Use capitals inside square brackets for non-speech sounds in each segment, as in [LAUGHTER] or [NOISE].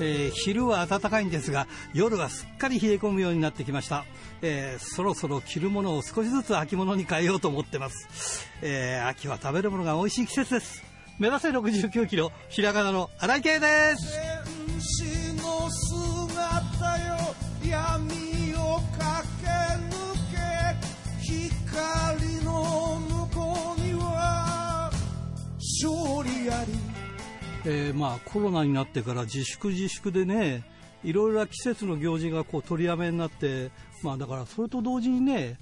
えー、昼は暖かいんですが夜はすっかり冷え込むようになってきました、えー、そろそろ着るものを少しずつ秋物に変えようと思ってます、えー、秋は食べるものが美味しい季節です。目指せ69キロひらがなの荒井圭です。えー、まあコロナになってから自粛自粛でねいろいろな季節の行事がこう取りやめになってまあだからそれと同時にね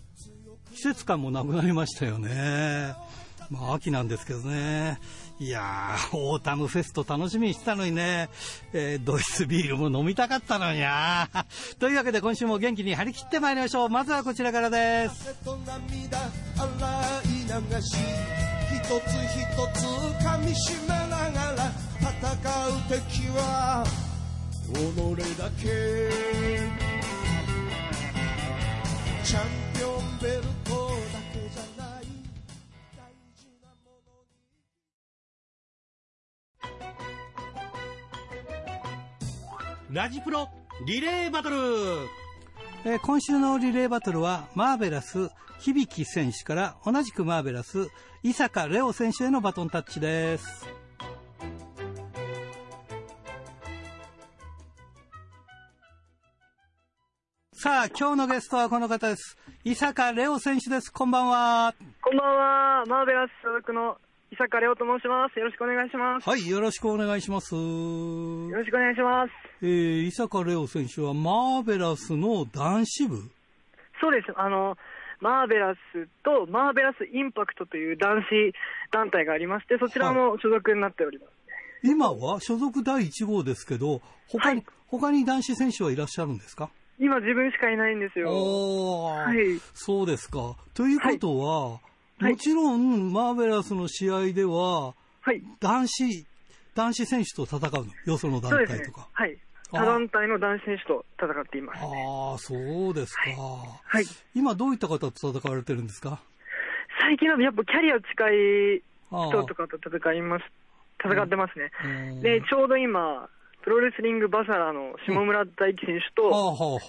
季節感もなくなりましたよね。まあ秋なんですけどね。いやーオータムフェスト楽しみにしてたのにね、えー、ドイツビールも飲みたかったのになというわけで今週も元気に張り切ってまいりましょう。まずはこちらからです。一つ一つ噛みしめながら戦う敵は己だけ。チャンピオンベルトだけじゃない。大事なものに。ラジプロリレーバトル。えー、今週のリレーバトルはマーベラス響選手から同じくマーベラス伊坂レオ選手へのバトンタッチです。さあ今日のゲストはこの方です伊坂レオ選手ですこんばんはこんばんはマーベラス所属の伊坂レオと申します。よろしくお願いします。はい、よろしくお願いします。よろしくお願いします。えー、伊坂レオ選手はマーベラスの男子部？そうです。あの、マーベラスとマーベラスインパクトという男子団体がありまして、そちらも所属になっております。はい、今は所属第1号ですけど、他に、はい、他に男子選手はいらっしゃるんですか？今自分しかいないんですよ。はい。そうですか。ということは、はい。もちろん、マーベラスの試合では、はい、男子、男子選手と戦うの、よその団体とか。ね、はい。他団体の男子選手と戦っています、ね、ああ、そうですか、はい。今、どういった方と戦われてるんですか？最近はやっぱキャリア近い人とかと戦います、戦ってますね。で、ちょうど今、プロレスリングバサラの下村大輝選手と、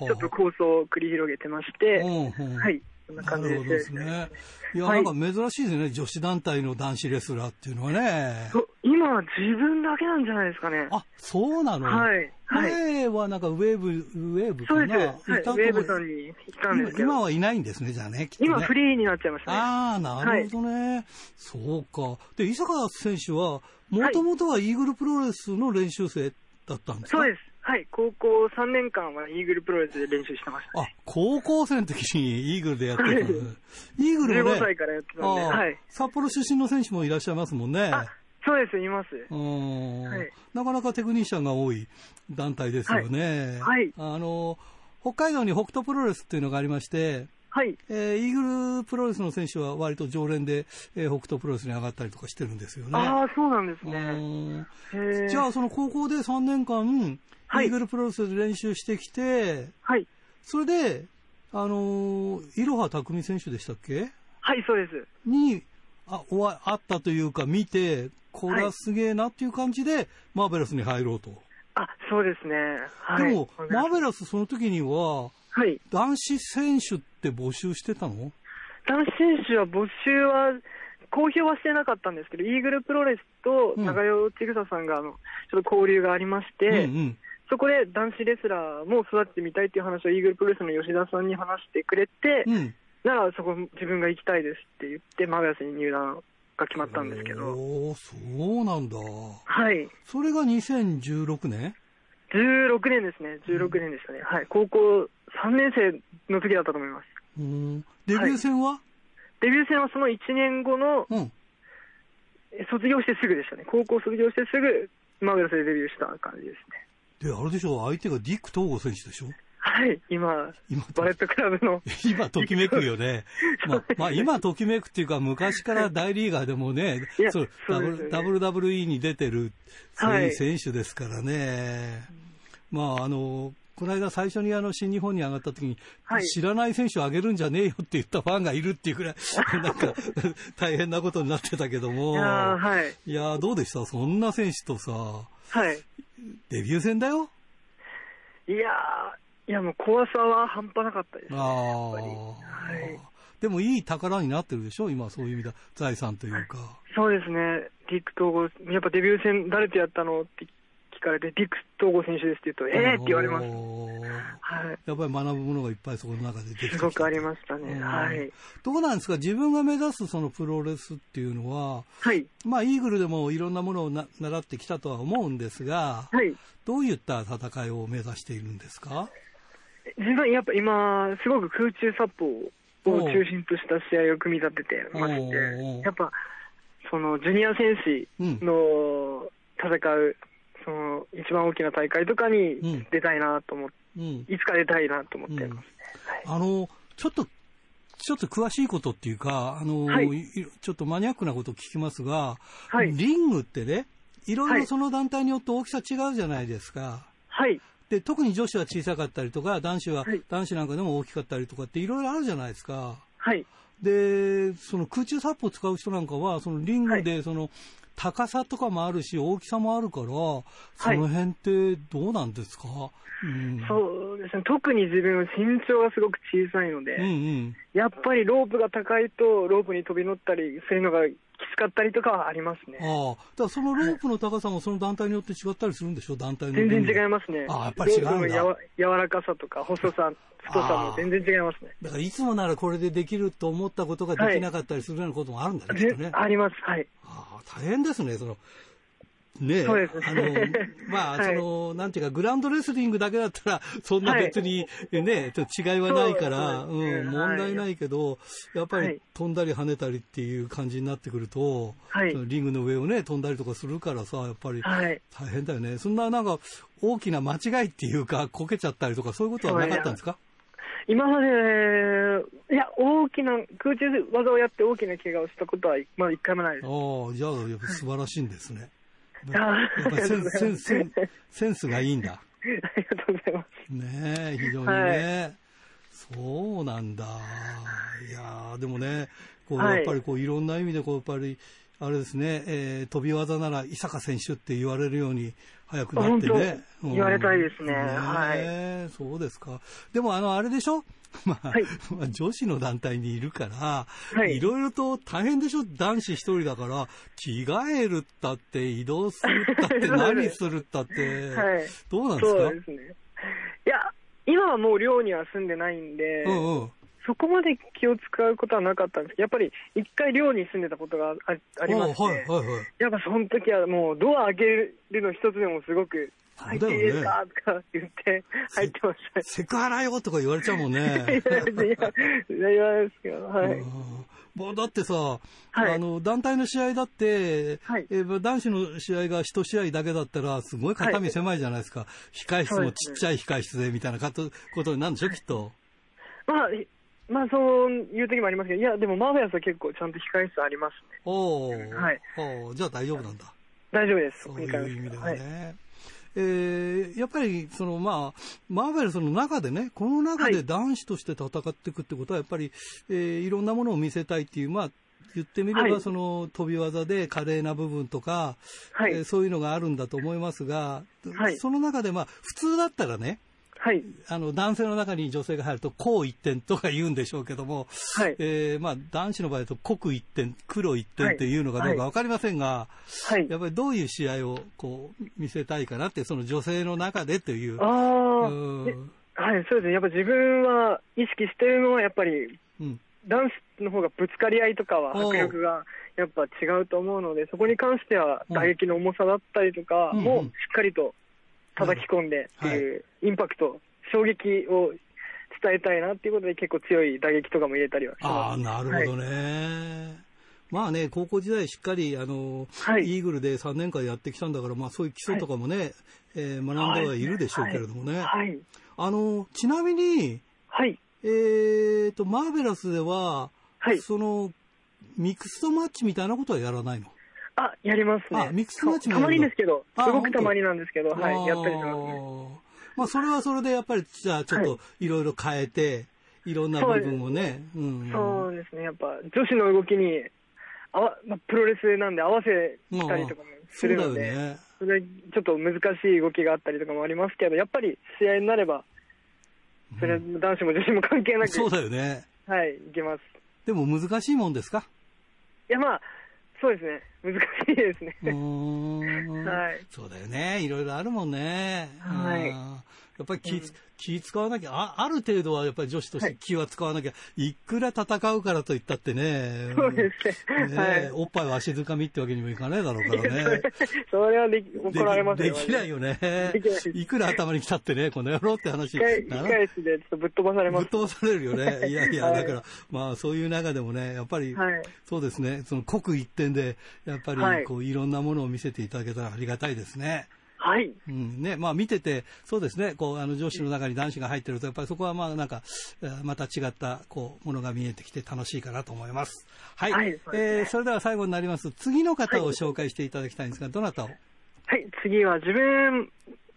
ちょっと構想を繰り広げてまして、はい。そんな感じです。ね。いや、なんか珍しいですね、女子団体の男子レスラーっていうのはね。今は自分だけなんじゃないですかね。あ、そうなの？はい。前はなんかウェーブ、ウェーブかな？そうです。はい、ウェーブさんに行ったんです。今はいないんですね、じゃあね。今フリーになっちゃいましたね。ああ、なるほどね。そうか。で、伊坂選手は、もともとはイーグルプロレスの練習生だったんですか？そうです。はい、高校3年間はイーグルプロレスで練習してました、ね、あ、高校生の時にイーグルでやってた、イーグルもね、15歳からやってたんで、はい。札幌出身の選手もいらっしゃいますもんね。そうです、います。はい、なかなかテクニシャンが多い団体ですよね。はい。はい、あの、北海道に北斗プロレスっていうのがありまして、はい。えー、イーグルプロレスの選手は割と常連で、えー、北斗プロレスに上がったりとかしてるんですよね。ああ、そうなんですね。じゃあ、その高校で3年間、はい、イーグルプロレスで練習してきて、はい。それで、あのー、いろは匠選手でしたっけ？はい、そうです。に、あ、おわ、あったというか見て、これはすげえなっていう感じで、マーベラスに入ろうと。あ、そうですね。はい、でも、マーベラスその時には、はい。男子選手って募集してたの？男子選手は募集は、公表はしてなかったんですけど、イーグルプロレスと長代千草さんがあの、ちょっと交流がありまして、うんうんそこで男子レスラーも育ててみたいっていう話をイーグルプロレスの吉田さんに話してくれて、うん、ならそこ自分が行きたいですって言って、マガヤスに入団が決まったんですけど。おそうなんだ。はい。それが2016年？?16 年ですね。16年でしたね。はい。高校3年生の時だったと思います。うんデビュー戦は、はい、デビュー戦はその1年後の、うん、卒業してすぐでしたね。高校卒業してすぐ、マーベラスでデビューした感じですね。で、あれでしょ、相手がディック東郷選手でしょ？はい、今、今バレットクラブの。[LAUGHS] 今、ときめくよね。[LAUGHS] まあ、まあ、今、ときめくっていうか、昔から大リーガーでもね、そう、WWE に出てる、そういう選手ですからね。はい、まあ、あの、この間最初にあの新日本に上がった時に、はい、知らない選手を上げるんじゃねえよって言ったファンがいるっていうくらい、[LAUGHS] なんか大変なことになってたけども、いや、はい、いやどうでした？そんな選手とさ、はい、デビュー戦だよ。いやいやもう怖さは半端なかったです、ね、ああ、はい。でもいい宝になってるでしょ今そういう意味で財産というか。そうですね。ディック統合、やっぱデビュー戦誰とやったのって聞かれて、ディック統合選手ですって言うと、えーって言われます。はい。やっぱり学ぶものがいっぱいそこの中で出てきてすごくありましたね。はい。どうなんですか？自分が目指すそのプロレスっていうのは、はい。まあ、イーグルでもいろんなものをな習ってきたとは思うんですが、はい。どういった戦いを目指しているんですか？自分、やっぱ今、すごく空中殺法を中心とした試合を組み立ててまして、やっぱ、そのジュニア選手の戦う、その一番大きな大会とかに出たいなと思って、うん、いつか出たいなと思ってます、うん。はい、あのちょっとちょっと詳しいことっていうか、あの、はい、ちょっとマニアックなことを聞きますが、はい、リングってね、いろい。ろその団体によって大きさ違うじゃないですか。はい。で、特に女子は小さかったりとか、男子は、はい、男子なんかでも大きかったりとかっていろいろあるじゃないですか。はい。で、その空中殺法を使う人なんかは、そのリングで、その、高さとかもあるし、大きさもあるから、その辺ってどうなんですか、はいうん、そうですね、特に自分は身長がすごく小さいので、うんうん、やっぱりロープが高いと、ロープに飛び乗ったりするのがきつかったりとかはありますね。ああ。だからそのロープの高さもその団体によって違ったりするんでしょ団体の。全然違いますね。ああ、やっぱり違うんだ。ロ柔らかさとか細さ、太さも全然違いますね。だからいつもならこれでできると思ったことができなかったりするようなこともあるんだね、はい、ね。あります、はい。ああ、大変ですね、その。ねそうですね。あの、まあ、[LAUGHS] はい、その、なんていうか、グランドレスリングだけだったら、[LAUGHS] そんな別にね、ちょっと違いはないから、うね、うん、問題ないけど、やっぱり飛んだり跳ねたりっていう感じになってくると、はい、リングの上をね、飛んだりとかするからさ、やっぱり大変だよね。そんななんか、大きな間違いっていうか、こけちゃったりとか、そういうことはなかったんですか？今まで、いや、大きな、空中技をやって大きな怪我をしたことは、まあ一回もないです。ああ、じゃあ、やっぱ素晴らしいんですね。やっぱセンセンセンスがいいんだ。ありがとうございます。ねえ、非常にね。はい、そうなんだ。いやでもね、こう、やっぱりこう、いろんな意味でこう、やっぱり、あれですね、えー、飛び技なら伊坂選手って言われるように早くなってね。言われたいですね。ねはい。そうですか。でもあの、あれでしょ？[LAUGHS] まあ、はい、まあ、女子の団体にいるから、はい、いろいろと大変でしょ？男子一人だから、着替えるったって、移動するったって、[LAUGHS] 何するったって、はい、どうなんですか？そうですね。いや、今はもう寮には住んでないんで、うんうん。そこまで気を使うことはなかったんです。けど、やっぱり一回寮に住んでたことがあありまして、はいはいはい、やっぱその時はもうドア開けるの一つでもすごく入っていいですか？とか言って入ってました。セクハラよとか言われちゃうもんね。いや、いや、言わないですけど、はい。もうだってさ、はい、あの団体の試合だって、はい、えー、男子の試合が一試合だけだったら、すごい肩身狭いじゃないですか、はい、控室もちっちゃい控室でみたいなことになるんでしょ、きっと。まあ、まあそういう時もありますけど、いや、でもマーベラスは結構ちゃんと控室ありますね。おはい。おじゃあ大丈夫なんだ。大丈夫です。そういう意味ではね。はいえー、やっぱりその、まあ、マーベルスの中でね、この中で男子として戦っていくってことは、やっぱり、えー、いろんなものを見せたいっていう、まあ、言ってみれば、その飛び技で華麗な部分とか、はい、えー、そういうのがあるんだと思いますが、はい、その中で、まあ、普通だったらね、はい、あの男性の中に女性が入ると、こう一点とか言うんでしょうけども、はい。えーまあ、男子の場合だと、黒一点、黒一点っていうのかどうか分かりませんが、はい、やっぱりどういう試合をこう見せたいかなって、その女性の中でという。あはい、そうですね、やっぱ自分は意識してるのは、やっぱり、うん、男子の方がぶつかり合いとかは迫力がやっぱ違うと思うので、そこに関しては打撃の重さだったりとかもしっかりと叩き込んでっていう、インパクト、衝撃を伝えたいなっていうことで、結構強い打撃とかも入れたりはします。ああ、なるほどね。はいまあね、高校時代しっかり、あの、はい、イーグルで3年間やってきたんだから、まあそういう基礎とかもね、はい、えー、学んではいるでしょうけれどもね。はい。あの、ちなみに、はい。えーと、マーベラスでは、はい。その、ミックストマッチみたいなことはやらないの？あ、やりますね。ミックスマッチもたまにですけど、すごくたまになんですけど、はい、やったりしますね。まあ、それはそれでやっぱり、じゃあ、ちょっといろいろ変えて、いろんな部分をね。そう,、ん、そうですね。やっぱ、女子の動きに、あわまあ、プロレスなんで合わせたりとかもするので、まあ、ね、それちょっと難しい動きがあったりとかもありますけど、やっぱり試合になれば、それは男子も女子も関係なく、そうだよね。はい、いけます。でも難しいもんですか？いや、まあ、そうですね。難しいですね。はい。そうだよね。いろいろあるもんね。はい。やっぱり気、うん、気使わなきゃあ、ある程度はやっぱり女子として気は使わなきゃ、はい、いくら戦うからといったってね、そうですね。ねはい、おっぱいは足づかみってわけにもいかないだろうからね。[LAUGHS] それはでき怒られますよ、ね、できないよね。いくら頭に来たってね、この野郎って話。一回、回しでちょっとぶっ飛ばされます。ぶっ飛ばされるよね。いやいや、はい、だから、まあそういう中でもね、やっぱり、はい、そうですね、その刻一点で、やっぱりこう、いろんなものを見せていただけたらありがたいですね。はい。うんね、まあ見てて、そうですね、こう、あの女子の中に男子が入ってると、やっぱりそこはまあなんか、また違った、こう、ものが見えてきて楽しいかなと思います。はい。はい、そえー、それでは最後になります。次の方を紹介していただきたいんですが、はい、どなたを？はい、次は自分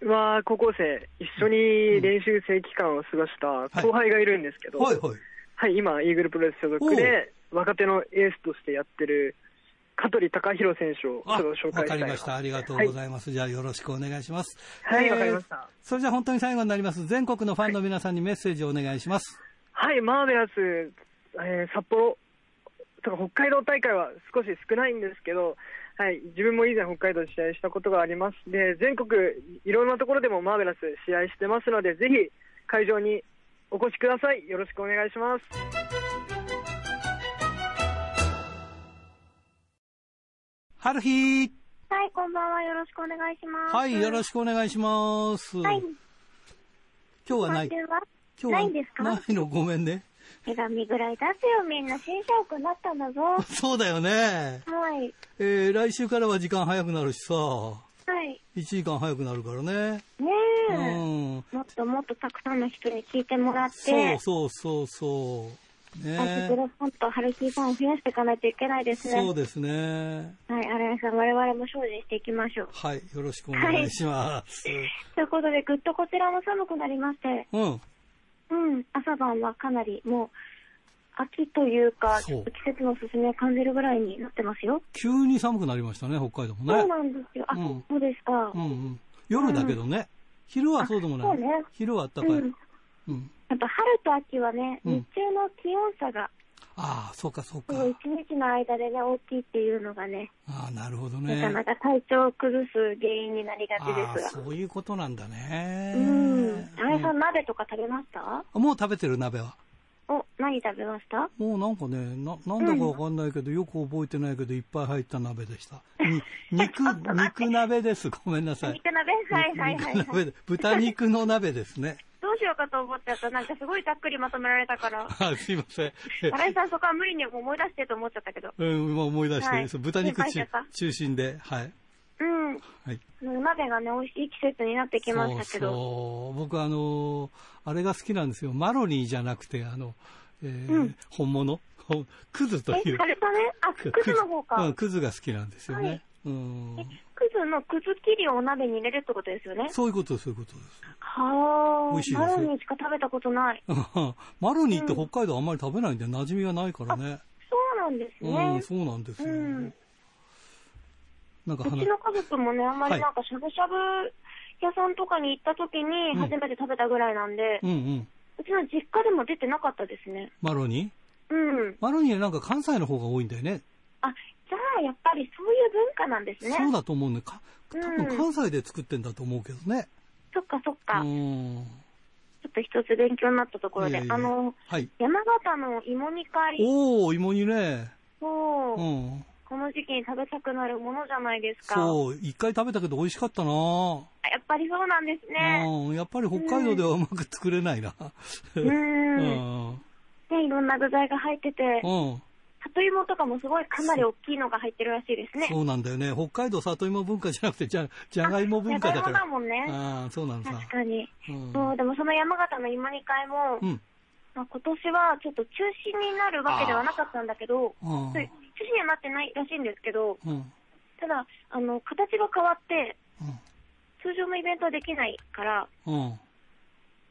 は高校生、一緒に練習生期間を過ごした後輩がいるんですけど、はい、はい、はい。はい、今、イーグルプロレス所属で、若手のエースとしてやってる、香取隆弘選手を紹介したいわかりました。ありがとうございます。はい、じゃあよろしくお願いします。はい、わ、えー、かりました。それじゃあ本当に最後になります。全国のファンの皆さんにメッセージをお願いします。はい、マーベラス、えー、札幌とか北海道大会は少し少ないんですけど、はい、自分も以前北海道で試合したことがあります。で、全国いろんなところでもマーベラス試合してますので、ぜひ会場にお越しください。よろしくお願いします。春日はい、こんばんは。よろしくお願いします。はい、よろしくお願いします。はい。今日はない。今日はないんですか？ないの、ごめんね。手紙ぐらい出すよ、みんな。新社屋なったんだぞ。[LAUGHS] そうだよね。はい。えー、来週からは時間早くなるしさ。はい。1時間早くなるからね。ねえ。うん。もっともっとたくさんの人に聞いてもらって。そうそうそうそう。ね、アジプロファンとハルキーファンを増やしていかないといけないですね。そうですね。はい、荒井さん、我々も精進していきましょう。はい、よろしくお願いします。はい、[LAUGHS] ということで、ぐっとこちらも寒くなりまして、うん。うん、朝晩はかなりもう、秋というか、季節の進みを感じるぐらいになってますよ。急に寒くなりましたね、北海道もね。そうなんですよ。あ、うん、そうですか。うんうん。夜だけどね。うん、昼はそうでもない。ね。昼は暖かい。うん。うん、やっぱ春と秋はね、日中の気温差がああ、そうか、そうか。一日の間でね、大きいっていうのがね。ああ、なるほどね。なかなか体調を崩す原因になりがちですが。そういうことなんだね。うん。あやさん、鍋とか食べました？もう食べてる鍋は。お、何食べました？もうなんかね、な、なんだかわかんないけど、うん、よく覚えてないけど、いっぱい入った鍋でした。[LAUGHS] に肉、肉鍋です。ごめんなさい。肉鍋？はいはいはい、はい、豚肉の鍋ですね。どうしようかと思っちゃった。なんかすごいざっくりまとめられたから。[LAUGHS] あ、すいません。[LAUGHS] 新井さん、そこは無理に思い出してと思っちゃったけど。うん、今思い出して、はい、豚肉中心で、はい。うん。はい。鍋がね、美味しい季節になってきましたけど。そう僕、あのー、あれが好きなんですよ。マロニーじゃなくて、あの、えー、うん、本物？[LAUGHS] クズという。え、あれだね。あ、クズの方か。うん、クズが好きなんですよね。はいうん。クズのくず切りをお鍋に入れるってことですよね？そういうこと、そういうことです。はあ。美味しいですマロニーしか食べたことない。[LAUGHS] マロニーって北海道あんまり食べないんで、馴染みがないからね。そうなんですね。うん、そうなんですよ。うん、なんかうちの家族もね、あんまりなんかしゃぶしゃぶ屋さんとかに行った時に初めて食べたぐらいなんで、うん、うんうんうちの実家でも出てなかったですね。マロニー？うん。マロニーはなんか関西の方が多いんだよね。あ、じゃあやっぱりそういう文化なんですね。そうだと思うね。か多分関西で作ってんだと思うけどね。そっかそっか。うん。ちょっと一つ勉強になったところで、あの、はい、山形の芋煮会。おお芋煮ね。そう。うん。この時期に食べたくなるものじゃないですか。そう、一回食べたけど美味しかったなやっぱりそうなんですね。うん、やっぱり北海道ではうまく作れないな。うん。[LAUGHS] うん。ね、いろんな具材が入ってて。うん。里芋とかもすごいかなり大きいのが入ってるらしいですね。そうなんだよね。北海道里芋文化じゃなくて、じゃ、じゃがいも文化だから。じゃがいもだもんね。ああ、そうなんだ。確かに。うん、そう、でもその山形の芋煮会も、うん、まあ、今年はちょっと中止になるわけではなかったんだけど、中止にはなってないらしいんですけど、うん、ただ、あの、形が変わって、通常のイベントはできないから、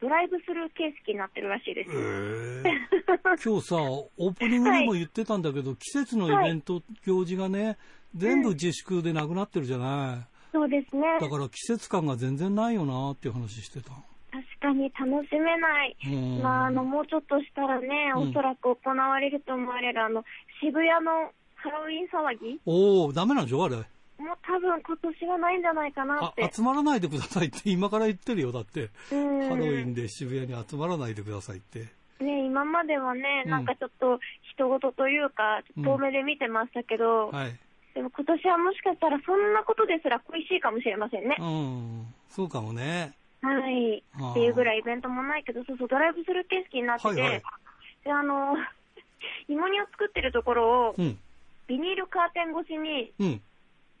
ドライブスルー形式になってるらしいです。[LAUGHS] 今日さ、オープニングでも言ってたんだけど、はい、季節のイベント、行事がね、全部自粛でなくなってるじゃない。うん、そうですね。だから季節感が全然ないよなっていう話してた。確かに楽しめない。まあ、あの、もうちょっとしたらね、おそらく行われると思われる、あの、渋谷のハロウィン騒ぎ？おおダメなんでしょあれ。もう多分今年はないんじゃないかなって。集まらないでくださいって [LAUGHS] 今から言ってるよ、だって。ハロウィンで渋谷に集まらないでくださいって。ね今まではね、なんかちょっと人事というか、遠目で見てましたけど、うんはい、でも今年はもしかしたらそんなことですら恋しいかもしれませんね。うん、そうかもね。はい。っていうぐらいイベントもないけど、そうそう、ドライブする景色になってて、はいはい、で、あの、[LAUGHS] 芋煮を作ってるところを、うん、ビニールカーテン越しに、うん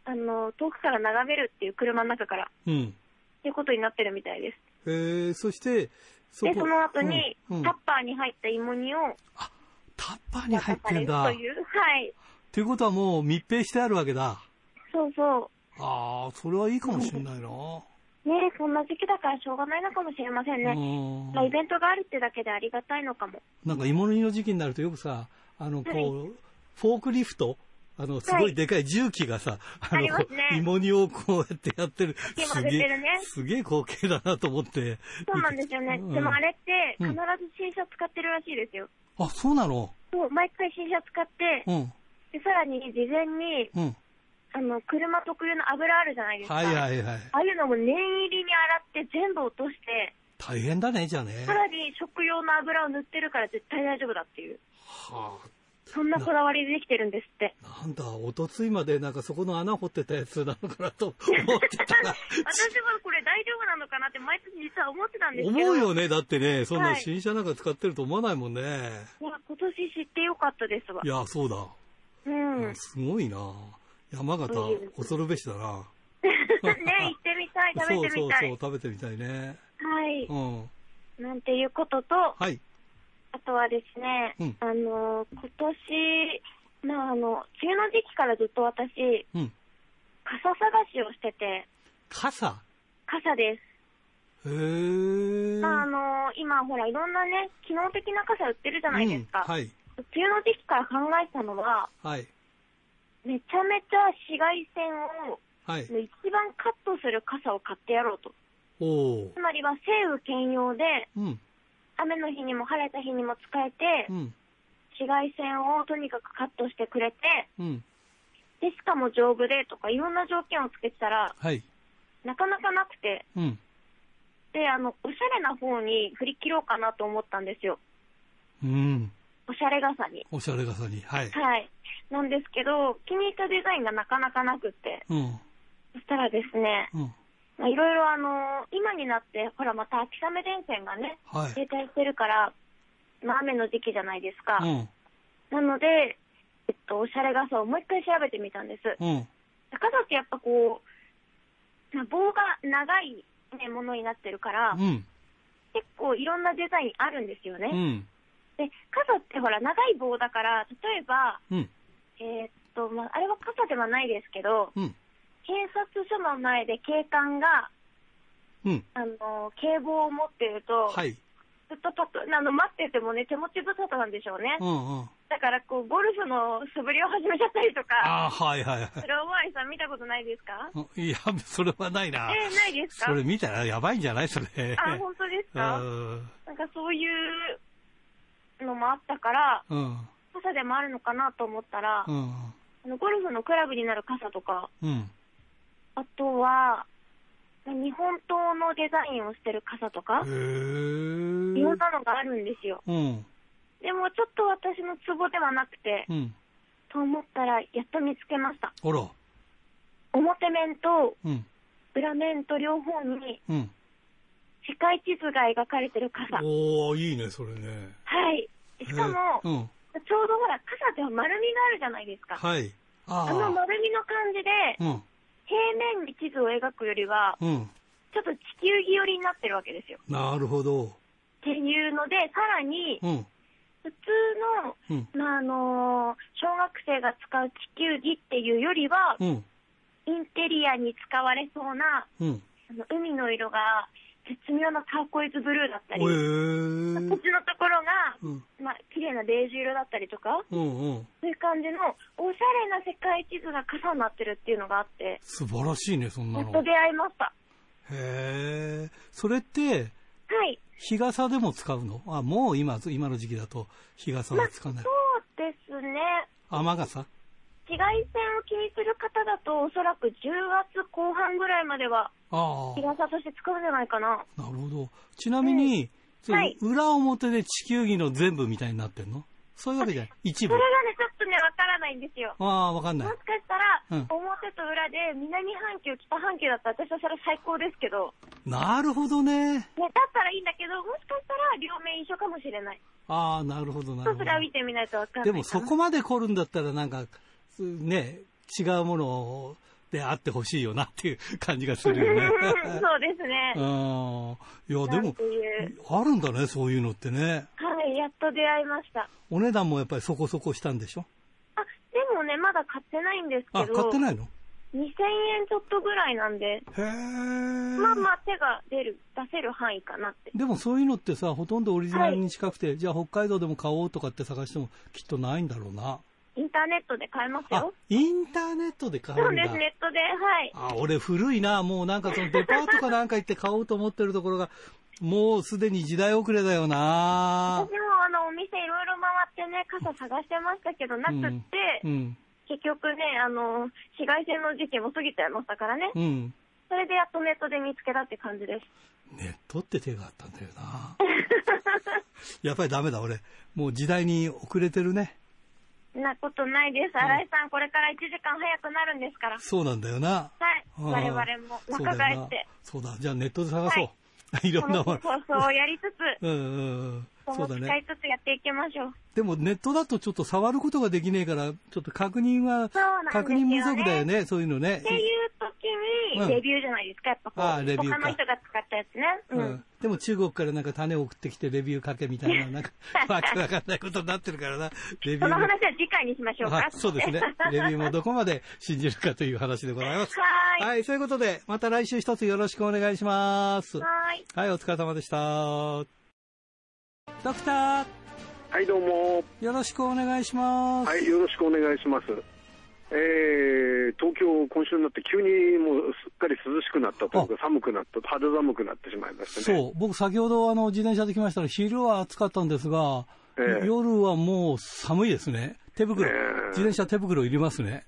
あの、遠くから眺めるっていう車の中から、うん。っていうことになってるみたいです。へえ、そして、そで、その後に、うんうん、タッパーに入った芋煮を、あ、タッパーに入ってんだ。という、はい。ということはもう密閉してあるわけだ。そうそう。ああ、それはいいかもしれないな。ねそんな時期だからしょうがないのかもしれませんね。まあ、イベントがあるってだけでありがたいのかも。なんか芋煮の時期になるとよくさ、あの、こう、はい、フォークリフトあの、すごいでかい重機がさ、はい、あの、ね、芋煮をこうやってやってる。[LAUGHS] すげえ、ね、すげえ光景だなと思って。そうなんですよね。うん、でもあれって必ず新車使ってるらしいですよ。うん、あ、そうなの？そう、毎回新車使って、うん、でさらに事前に、うん、あの、車特有の油あるじゃないですか。はいはいはい。ああいうのも念入りに洗って全部落として、大変だね、じゃあね。さらに食用の油を塗ってるから絶対大丈夫だっていう。はあ、そんなこだわりでできてるんですって。なんだ、おとついまでなんかそこの穴掘ってたやつなのかなと思ってたら。私はこれ大丈夫なのかなって毎年実は思ってたんですけど。思うよね、だってね、そんな新車なんか使ってると思わないもんね。はい、今年知ってよかったですわ。いや、そうだ。うん。すごいな山形、恐るべしだな。[LAUGHS] ね、行ってみたい、食べてみたい。そうそうそう、食べてみたいね。はい。うん。なんていうことと、はい。あとはですね、うん、あの、今年、まあ、あの、梅雨の時期からずっと私、うん、傘探しをしてて。傘？傘です。へー。まあ、あの、今ほら、いろんなね、機能的な傘売ってるじゃないですか。うん、はい。梅雨の時期から考えたのは、はい。めちゃめちゃ紫外線を、はい。一番カットする傘を買ってやろうと。おつまりは、晴雨兼用で、うん。雨の日にも晴れた日にも使えて、うん、紫外線をとにかくカットしてくれて、うん、で、しかも丈夫でとかいろんな条件をつけてたら、はい、なかなかなくて、うん、で、あの、おしゃれな方に振り切ろうかなと思ったんですよ。うん。おしゃれ傘に。おしゃれ傘に。はい。はい。なんですけど、気に入ったデザインがなかなかなくて、うん、そしたらですね、うんまあ、いろいろあの、今になって、ほらまた秋雨前線がね、はい、停滞してるから、まあ雨の時期じゃないですか。うん、なので、えっと、おしゃれ傘をもう一回調べてみたんです。うん、傘ってやっぱこう、棒が長い、ね、ものになってるから、うん、結構いろんなデザインあるんですよね。うん、で、傘ってほら長い棒だから、例えば、うん、えー、っと、まあ、あれは傘ではないですけど、うん警察署の前で警官が、うん、あの、警棒を持ってると、はい。ずっととあの待っててもね、手持ち無沙汰なんでしょうね。うんうん。だから、こう、ゴルフの素振りを始めちゃったりとか。あはいはいはい。それ、おまわりさん見たことないですか？いや、それはないな。えー、ないですか？それ見たらやばいんじゃないそれ。あ、本当ですか？なんかそういうのもあったから、うん。傘でもあるのかなと思ったら、うん。あのゴルフのクラブになる傘とか、うん。あとは、日本刀のデザインをしてる傘とか、いろんなのがあるんですよ。うん、でもちょっと私のツボではなくて、うん、と思ったらやっと見つけました。表面と裏面と両方に、世界地図が描かれてる傘。おー、いいね、それね。はい。しかも、ちょうどほら、傘って丸みがあるじゃないですか。はい。あの丸みの感じで、うん平面に地図を描くよりは、うん、ちょっと地球儀寄りになってるわけですよ。なるほど。っていうので、さらに、うん、普通の、うん、まあ、あのー、小学生が使う地球儀っていうよりは、インテリアに使われそうな、あの海の色が絶妙なターコイズブルーだったり、こっちのところが、うん、まあ、綺麗なベージュ色だったりとか、うんうん、そういう感じの、おしゃれな世界地図が傘になってるっていうのがあって、素晴らしいね、そんなの。やっと出会いました。へえ。それって、はい。日傘でも使うの？あ、もう今、今の時期だと日傘は使わない。まあ、そうですね。雨傘？紫外線を気にする方だと、おそらく10月後半ぐらいまでは、日傘として使うんじゃないかな。なるほど。ちなみに、うんはい、裏表で地球儀の全部みたいになってんの？そういうわけじゃない？一部。それがね、ちょっとね、わからないんですよ。ああ、わかんない。もしかしたら、うん、表と裏で南半球、北半球だったら私はそれ最高ですけど。なるほどね。ね、だったらいいんだけど、もしかしたら両面一緒かもしれない。ああ、なるほど、なるほど。それは見てみないとわかんないでもそこまで凝るんだったら、なんか、ね、違うものであってほしいよなっていう感じがするよね。[LAUGHS] そうですね。[LAUGHS] うん。いや、でも、あるんだね、そういうのってね。はい、やっと出会いました。お値段もやっぱりそこそこしたんでしょ？あ、でもね、まだ買ってないんですけど。あ、買ってないの ?2000 円ちょっとぐらいなんで。へまあまあ手が出る、出せる範囲かなって。でもそういうのってさ、ほとんどオリジナルに近くて、はい、じゃあ北海道でも買おうとかって探してもきっとないんだろうな。インターネットで買えますよ。インターネットで買うんだそうです、ネットで、はい。あ、俺古いな。もうなんかそのデパートかなんか行って買おうと思ってるところが、もうすでに時代遅れだよな。私もあの、お店いろいろ回ってね、傘探してましたけど、なくって、うん、うん、結局ね、あの、紫外線の時期も過ぎちゃいましたからね。うん。それでやっとネットで見つけたって感じです。ネットって手があったんだよな。やっぱりダメだ、俺。もう時代に遅れてるね。なことないです。新井さん、これから1時間早くなるんですから。そうなんだよな。はい。我々も若返って。そうだ。じゃあネットで探そう。い、[LAUGHS] ろんなもの。そうそう、やりつつ。うんうんうん。そうだね。使いつつやっていきましょう。でもネットだとちょっと触ることができねえから、ちょっと確認は、確認不足だよね、そういうのね。っていう時に、レビューじゃないですか、やっぱこう。ああ、レビュー他の人が使ったやつね。うん。でも中国からなんか種を送ってきてレビューかけみたいな、なんか、[LAUGHS] わけわかんないことになってるからな。レビュー。その話は次回にしましょうか。そうですね。レビューもどこまで信じるかという話でございます。[LAUGHS] はい。はい、そういうことで、また来週一つよろしくお願いします。はい。はい、お疲れ様でした。ドクター。はいどうも。よろしくお願いします。はいよろしくお願いします。えー、東京、今週になって急にもうすっかり涼しくなったというか、寒くなった、肌寒くなってしまいましたね。そう、僕、先ほどあの自転車で来ましたら、昼は暑かったんですが、えー、夜はもう寒いですね。手袋、えー、自転車手袋いりますね。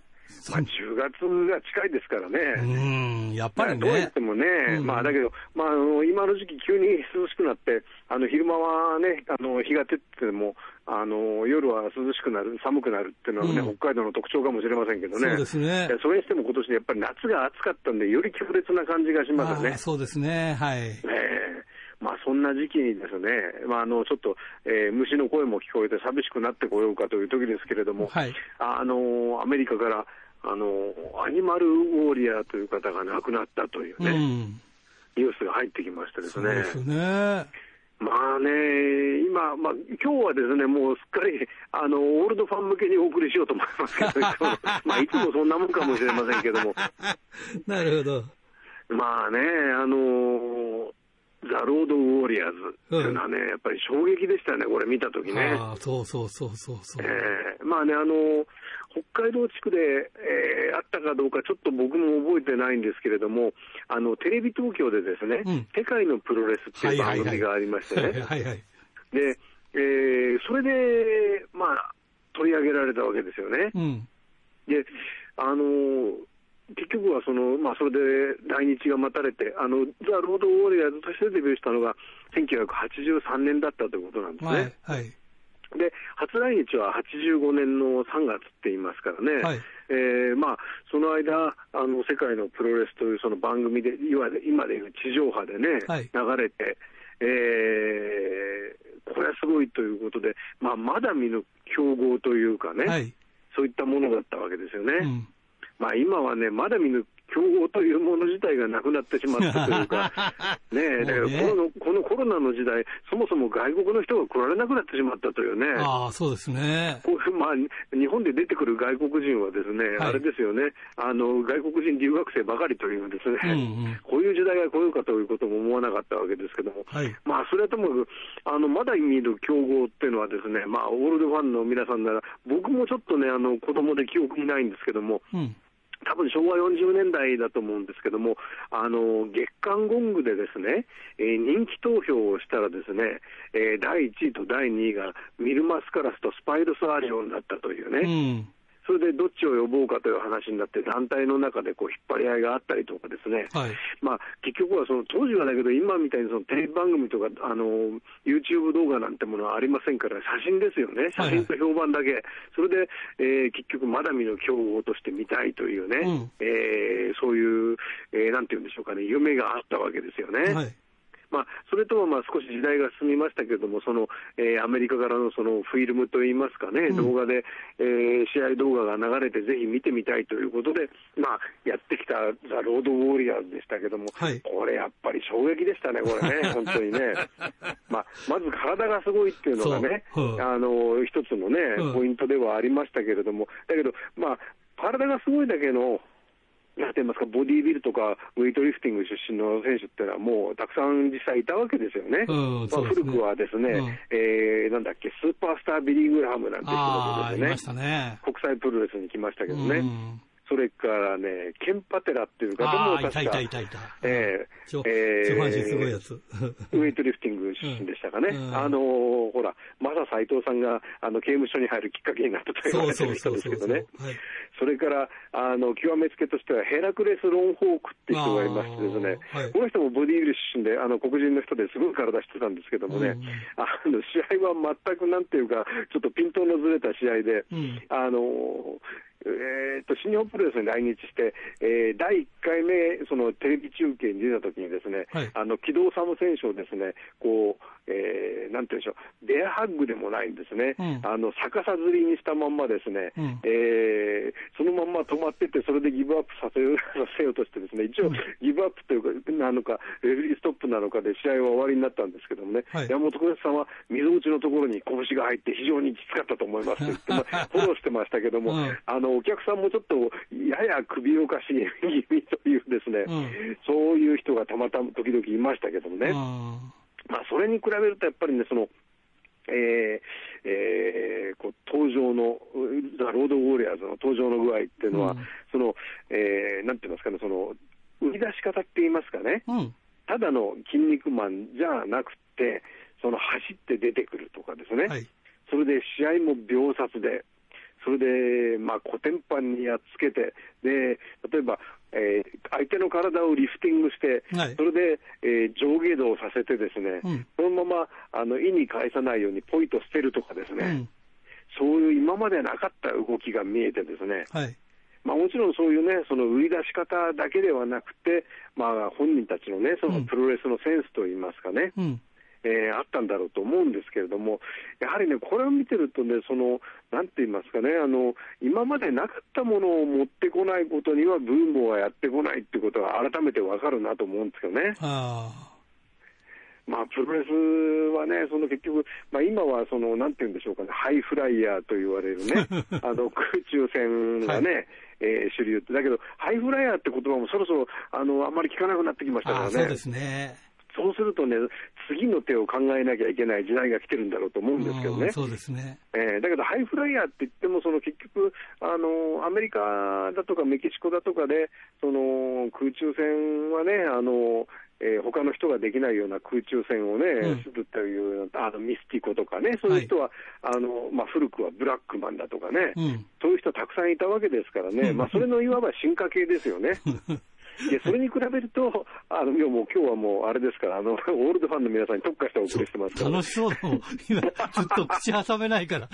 まあ、10月が近いですからね。うん、やっぱりね。どうやってもね、うん、まあだけど、まあ、あの今の時期、急に涼しくなって、あの昼間はね、あの日が照っても、あの夜は涼しくなる、寒くなるっていうのはね、うん、北海道の特徴かもしれませんけどね。そうですね。それにしても今年やっぱり夏が暑かったんで、より強烈な感じがしますね。そうですね、はい。ねまあ、そんな時期にですね、まあ、あのちょっと、えー、虫の声も聞こえて寂しくなってこようかという時ですけれども、はい、あのアメリカからあのアニマルウォーリアーという方が亡くなったというね、うん、ニュースが入ってきましてですね。そうですねまあね、今、まあ、今日はですね、もうすっかり、あの、オールドファン向けにお送りしようと思いますけど、[LAUGHS] まあ、いつもそんなもんかもしれませんけども。[LAUGHS] なるほど。まあね、あのザ・ロード・ウォリアーズっていうのはね、うん、やっぱり衝撃でしたね、これ見たときね。あそうそうそうそうそう。えー、まあね、あの北海道地区で、えー、あったかどうか、ちょっと僕も覚えてないんですけれども、あのテレビ東京でですね、うん、世界のプロレスっていう番組がありましてね。で、えー、それで、まあ、取り上げられたわけですよね。うん、で、あの結局はその、まあ、それで来日が待たれて、あのザ・ロード・ウォリアーズとしてデビューしたのが1983年だったということなんですね。はい、はいで初来日は85年の3月って言いますからね、はい、えー、まあ、その間あの、世界のプロレスというその番組で、いわゆる今でいう地上波でね、はい、流れて、えー、これはすごいということで、まあ、まだ見ぬ競合というかね、はい、そういったものだったわけですよね。うん、まあ、今はね、まだ見ぬ競合というもの自体がなくなってしまったというか、[LAUGHS] ねだからこのこのコロナの時代、そもそも外国の人が来られなくなってしまったというね、あそうですね。こうまあ、日本で出てくる外国人はですね、はい、あれですよね。あの、外国人留学生ばかりというですね、うんうん、こういう時代が来ようかということも思わなかったわけですけども、はい、まあ、それはともかく、あのまだ見る競合っていうのはですね、まあ、オールドファンの皆さんなら、僕もちょっとね、あの子供で記憶にないんですけども、うん多分昭和40年代だと思うんですけども、あの月刊ゴングでですね、えー、人気投票をしたらですね、えー、第1位と第2位がミルマスカラスとスパイルスアリオンだったというね。うんそれでどっちを呼ぼうかという話になって、団体の中でこう引っ張り合いがあったりとかですね、はい、まあ、結局はその当時はだけど、今みたいにそのテレビ番組とか、あの YouTube 動画なんてものはありませんから、写真ですよね、写真と評判だけ、はい、それで、えー、結局、まだ見ぬ強豪として見たいというね、うん、えー、そういう、えー、なんていうんでしょうかね、夢があったわけですよね。はいまあ、それとはまあ少し時代が進みましたけれども、そのえー、アメリカからのそのフィルムといいますかね、うん、動画で、えー、試合動画が流れて、ぜひ見てみたいということで、まあ、やってきたザ・ロード・ウォリアーズでしたけども、はい、これやっぱり衝撃でしたね、これね、[LAUGHS] 本当にね。まあ、まず体がすごいっていうのがね、あの一つのね、ポイントではありましたけれども、だけど、まあ、体がすごいだけのなんて言いますか、ボディービルとかウェイトリフティング出身の選手っていうのは、もうたくさん実際いたわけですよね。うん、まあ、古くはですね、うん、えー、なんだっけ、スーパースタービリー・グラハムなんて人ですね、ね。国際プロレスに来ましたけどね。うんそれからね、ケンパテラっていう方も確か、いたいたいたえー、えー、すごいやつ。[LAUGHS] ウェイトリフティング出身でしたかね。うん。うん、あのー、ほら、まだ斎藤さんが、あの、刑務所に入るきっかけになったと言われてる人ですけどね。それから、あの、極めつけとしては、ヘラクレス・ロンホークって人がいましてですね、はい、この人もボディービル出身で、あの、黒人の人ですごい体してたんですけどもね、うん、[LAUGHS] あの、試合は全くなんていうか、ちょっとピントのずれた試合で、あのえーと、新日本プロレスに来日して、えー、第1回目、そのテレビ中継に出たときにですね、はい、あの、機動サム選手をですね、こう、えー、なんていうんでしょう、デアハッグでもないんですね、うん、あの逆さずりにしたまんまですね、うん、えー、そのまんま止まってて、それでギブアップさせようさせようとしてですね、一応、ギブアップというか、なのか、レフリーストップなのかで試合は終わりになったんですけどもね、はい、山本小さんは溝落ちのところに拳が入って非常にきつかったと思いますって言って、まあ、フォローしてましたけども、うん、あのお客さんもちょっとやや首をかし気味というですね、そういう人がたまたま時々いましたけどもね。まあ、それに比べるとやっぱりね、その、えーえー、こう登場の、ザ・ロード・ウォリアーズの登場の具合っていうのは、うん、その、えー、なんて言いますかね、その、売り出し方って言いますかね、うん、ただの筋肉マンじゃなくて、その走って出てくるとかですね、はい、それで試合も秒殺で、それで、まあ、コテンパンにやっつけて、で例えば、えー、相手の体をリフティングして、はい、それで、えー、上下動させて、ですね、うん、そのままあの意に返さないようにポイと捨てるとかですね、うん、そういう今までなかった動きが見えてですね、はい。まあ、もちろんそういうね、その売り出し方だけではなくて、まあ、本人たちのね、そのプロレスのセンスといいますかね、うん。えー、あったんだろうと思うんですけれども、やはりね、これを見てるとね、その、なんて言いますかね、あの、今までなかったものを持ってこないことには、ブームはやってこないってことが改めてわかるなと思うんですよね。まあ、プロレスはね、その結局、まあ、今はその、なんて言うんでしょうかね、ハイフライヤーと言われるね、[LAUGHS] あの空中戦がね、はい、えー、主流って、だけど、ハイフライヤーって言葉もそろそろあのあんまり聞かなくなってきましたからね。そうですねそうするとね、次の手を考えなきゃいけない時代が来てるんだろうと思うんですけどね。そうですね。えー、だけど、ハイフライヤーって言っても、その結局、あの、アメリカだとかメキシコだとかで、その空中戦はね、あの、えー、他の人ができないような空中戦をね、するという、あのミスティコとかね、そういう人は、はい、あのまあ、古くはブラックマンだとかね、うん、そういう人たくさんいたわけですからね、[LAUGHS] まあ、それのいわば進化系ですよね。[LAUGHS] でそれに比べると、あのもう今日はもうあれですから、あの [LAUGHS] オールドファンの皆さんに特化してお送りしてますから。楽しそうだもん、今、ずっと口挟めないから、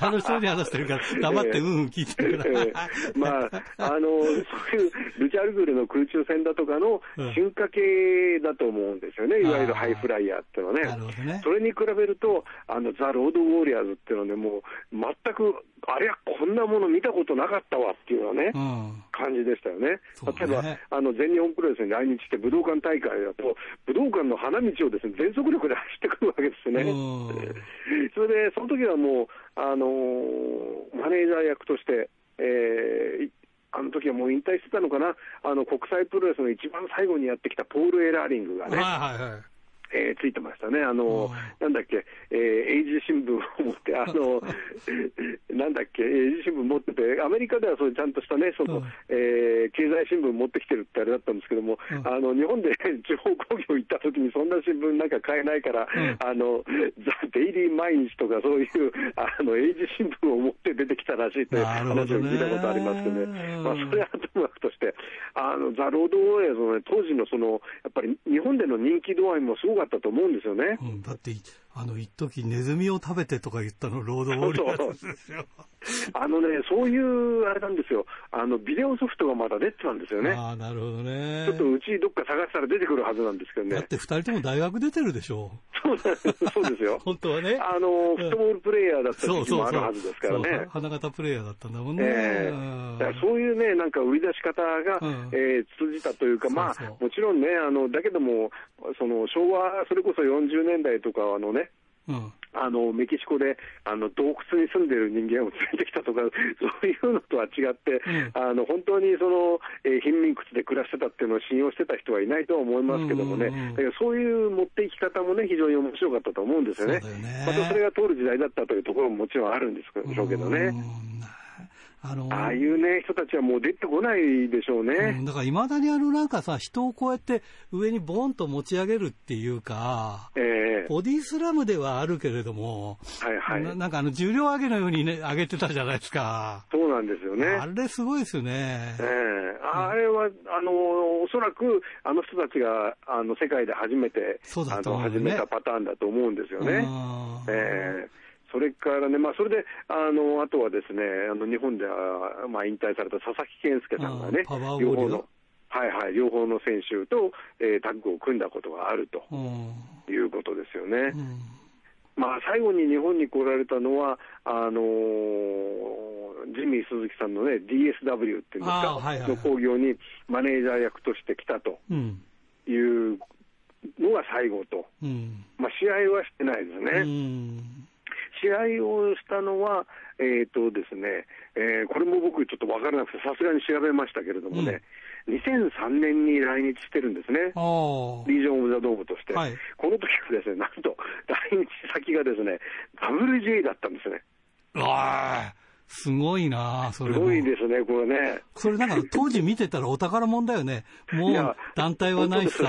楽しそうに話してるから、[LAUGHS] 黙ってうんうん聞いてるから。えー、まあ、あのそういうルチャリブレの空中戦だとかの進化系だと思うんですよね、いわゆるハイフライヤーっていうのはね。ね。それに比べると、あのザ・ロード・ウォリアーズっていうのはね、もう全く、あれはこんなもの見たことなかったわっていうのはね、うん、感じでしたよね。例えば、ね、あの、全日本プロレスに来日して武道館大会だと、武道館の花道をですね、全速力で走ってくるわけですね。[LAUGHS] それで、その時はもう、あのー、マネージャー役として、えー、あの時はもう引退してたのかな、あの国際プロレスの一番最後にやってきたポール・エラーリングがね、はいはいはいえー、ついてましたね、あの、なんだっけ、えー、英字新聞を持って、あの、[LAUGHS] なんだっけ、英字新聞持ってて、アメリカではそちゃんとしたね、その、うん、えー、経済新聞持ってきてるってあれだったんですけども、うん、あの、日本で地方工業行った時にそんな新聞なんか買えないから、うん、あの、ザ・デイリー毎日とかそういう、あの、英字新聞を持って出てきたらしいという話を聞いたことありますけどね。まあ、それはともかくとして、あの、ザ・ロード・ウォーヤーズのね、当時のその、やっぱり日本での人気度合いもすごかったと思うんですよね。うん、だって、あの、一時ネズミを食べてとか言ったの、ロードウォーリアーズですよ。あのね、そういう、あれなんですよ。あの、ビデオソフトがまだ出てたんですよね。ああ、なるほどね。ちょっとうちどっか探したら出てくるはずなんですけどね。だって二人とも大学出てるでしょ。そうそうですよ。[LAUGHS] 本当はね。あの、フットボールプレーヤーだった時期もあるはずですからね。花形プレーヤーだったんだもんね。えー、だそういうね、なんか売り出し方が、うん、えー、通じたというか、まあ、もちろんね、あの、だけども、その、昭和、それこそ40年代とかのね、うん、あのメキシコであの洞窟に住んでる人間を連れてきたとか、[LAUGHS] そういうのとは違って、うん、あの本当にその、えー、貧民窟で暮らしてたっていうのを信用してた人はいないとは思いますけどもね、だからそういう持っていき方もね、非常に面白かったと思うんですよね。ね。またそれが通る時代だったというところももちろんあるんでしょうけどね。あのああいうね、人たちはもう出てこないでしょうね。うん、だからいまだにあのなんかさ、人をこうやって上にボンと持ち上げるっていうか、えー、ボディスラムではあるけれども、はいはい。ななんかあの重量上げのようにね、上げてたじゃないですか。そうなんですよね。あれすごいですよね。ええー、あれは、あの、おそらくあの人たちがあの世界で初めて、そうだと、ね、始めたパターンだと思うんですよね。ええーそれからね、まあ、それで、あの、あとはですね、あの、日本では、まあ、引退された佐々木健介さんがね、両方の、はいはい、両方の選手と、えー、タッグを組んだことがあるということですよね。うん。まあ、最後に日本に来られたのは、あのー、ジミー鈴木さんのね、DSW っていうんですか、はいはい、の興行にマネージャー役として来たというのが最後と、うん、まあ、試合はしてないですね。うん試合をしたのは、えーとですねえー、これも僕、ちょっと分からなくて、さすがに調べましたけれどもね、うん、2003年に来日してるんですね、リー。ジョン・オブ・ザ・ドームとして、はい、この時はですね、なんと来日先がですね、WJ だったんですね。あすごいなそれすごいですね、これね。それなんか当時見てたらお宝もんだよね。もう団体はないしさ。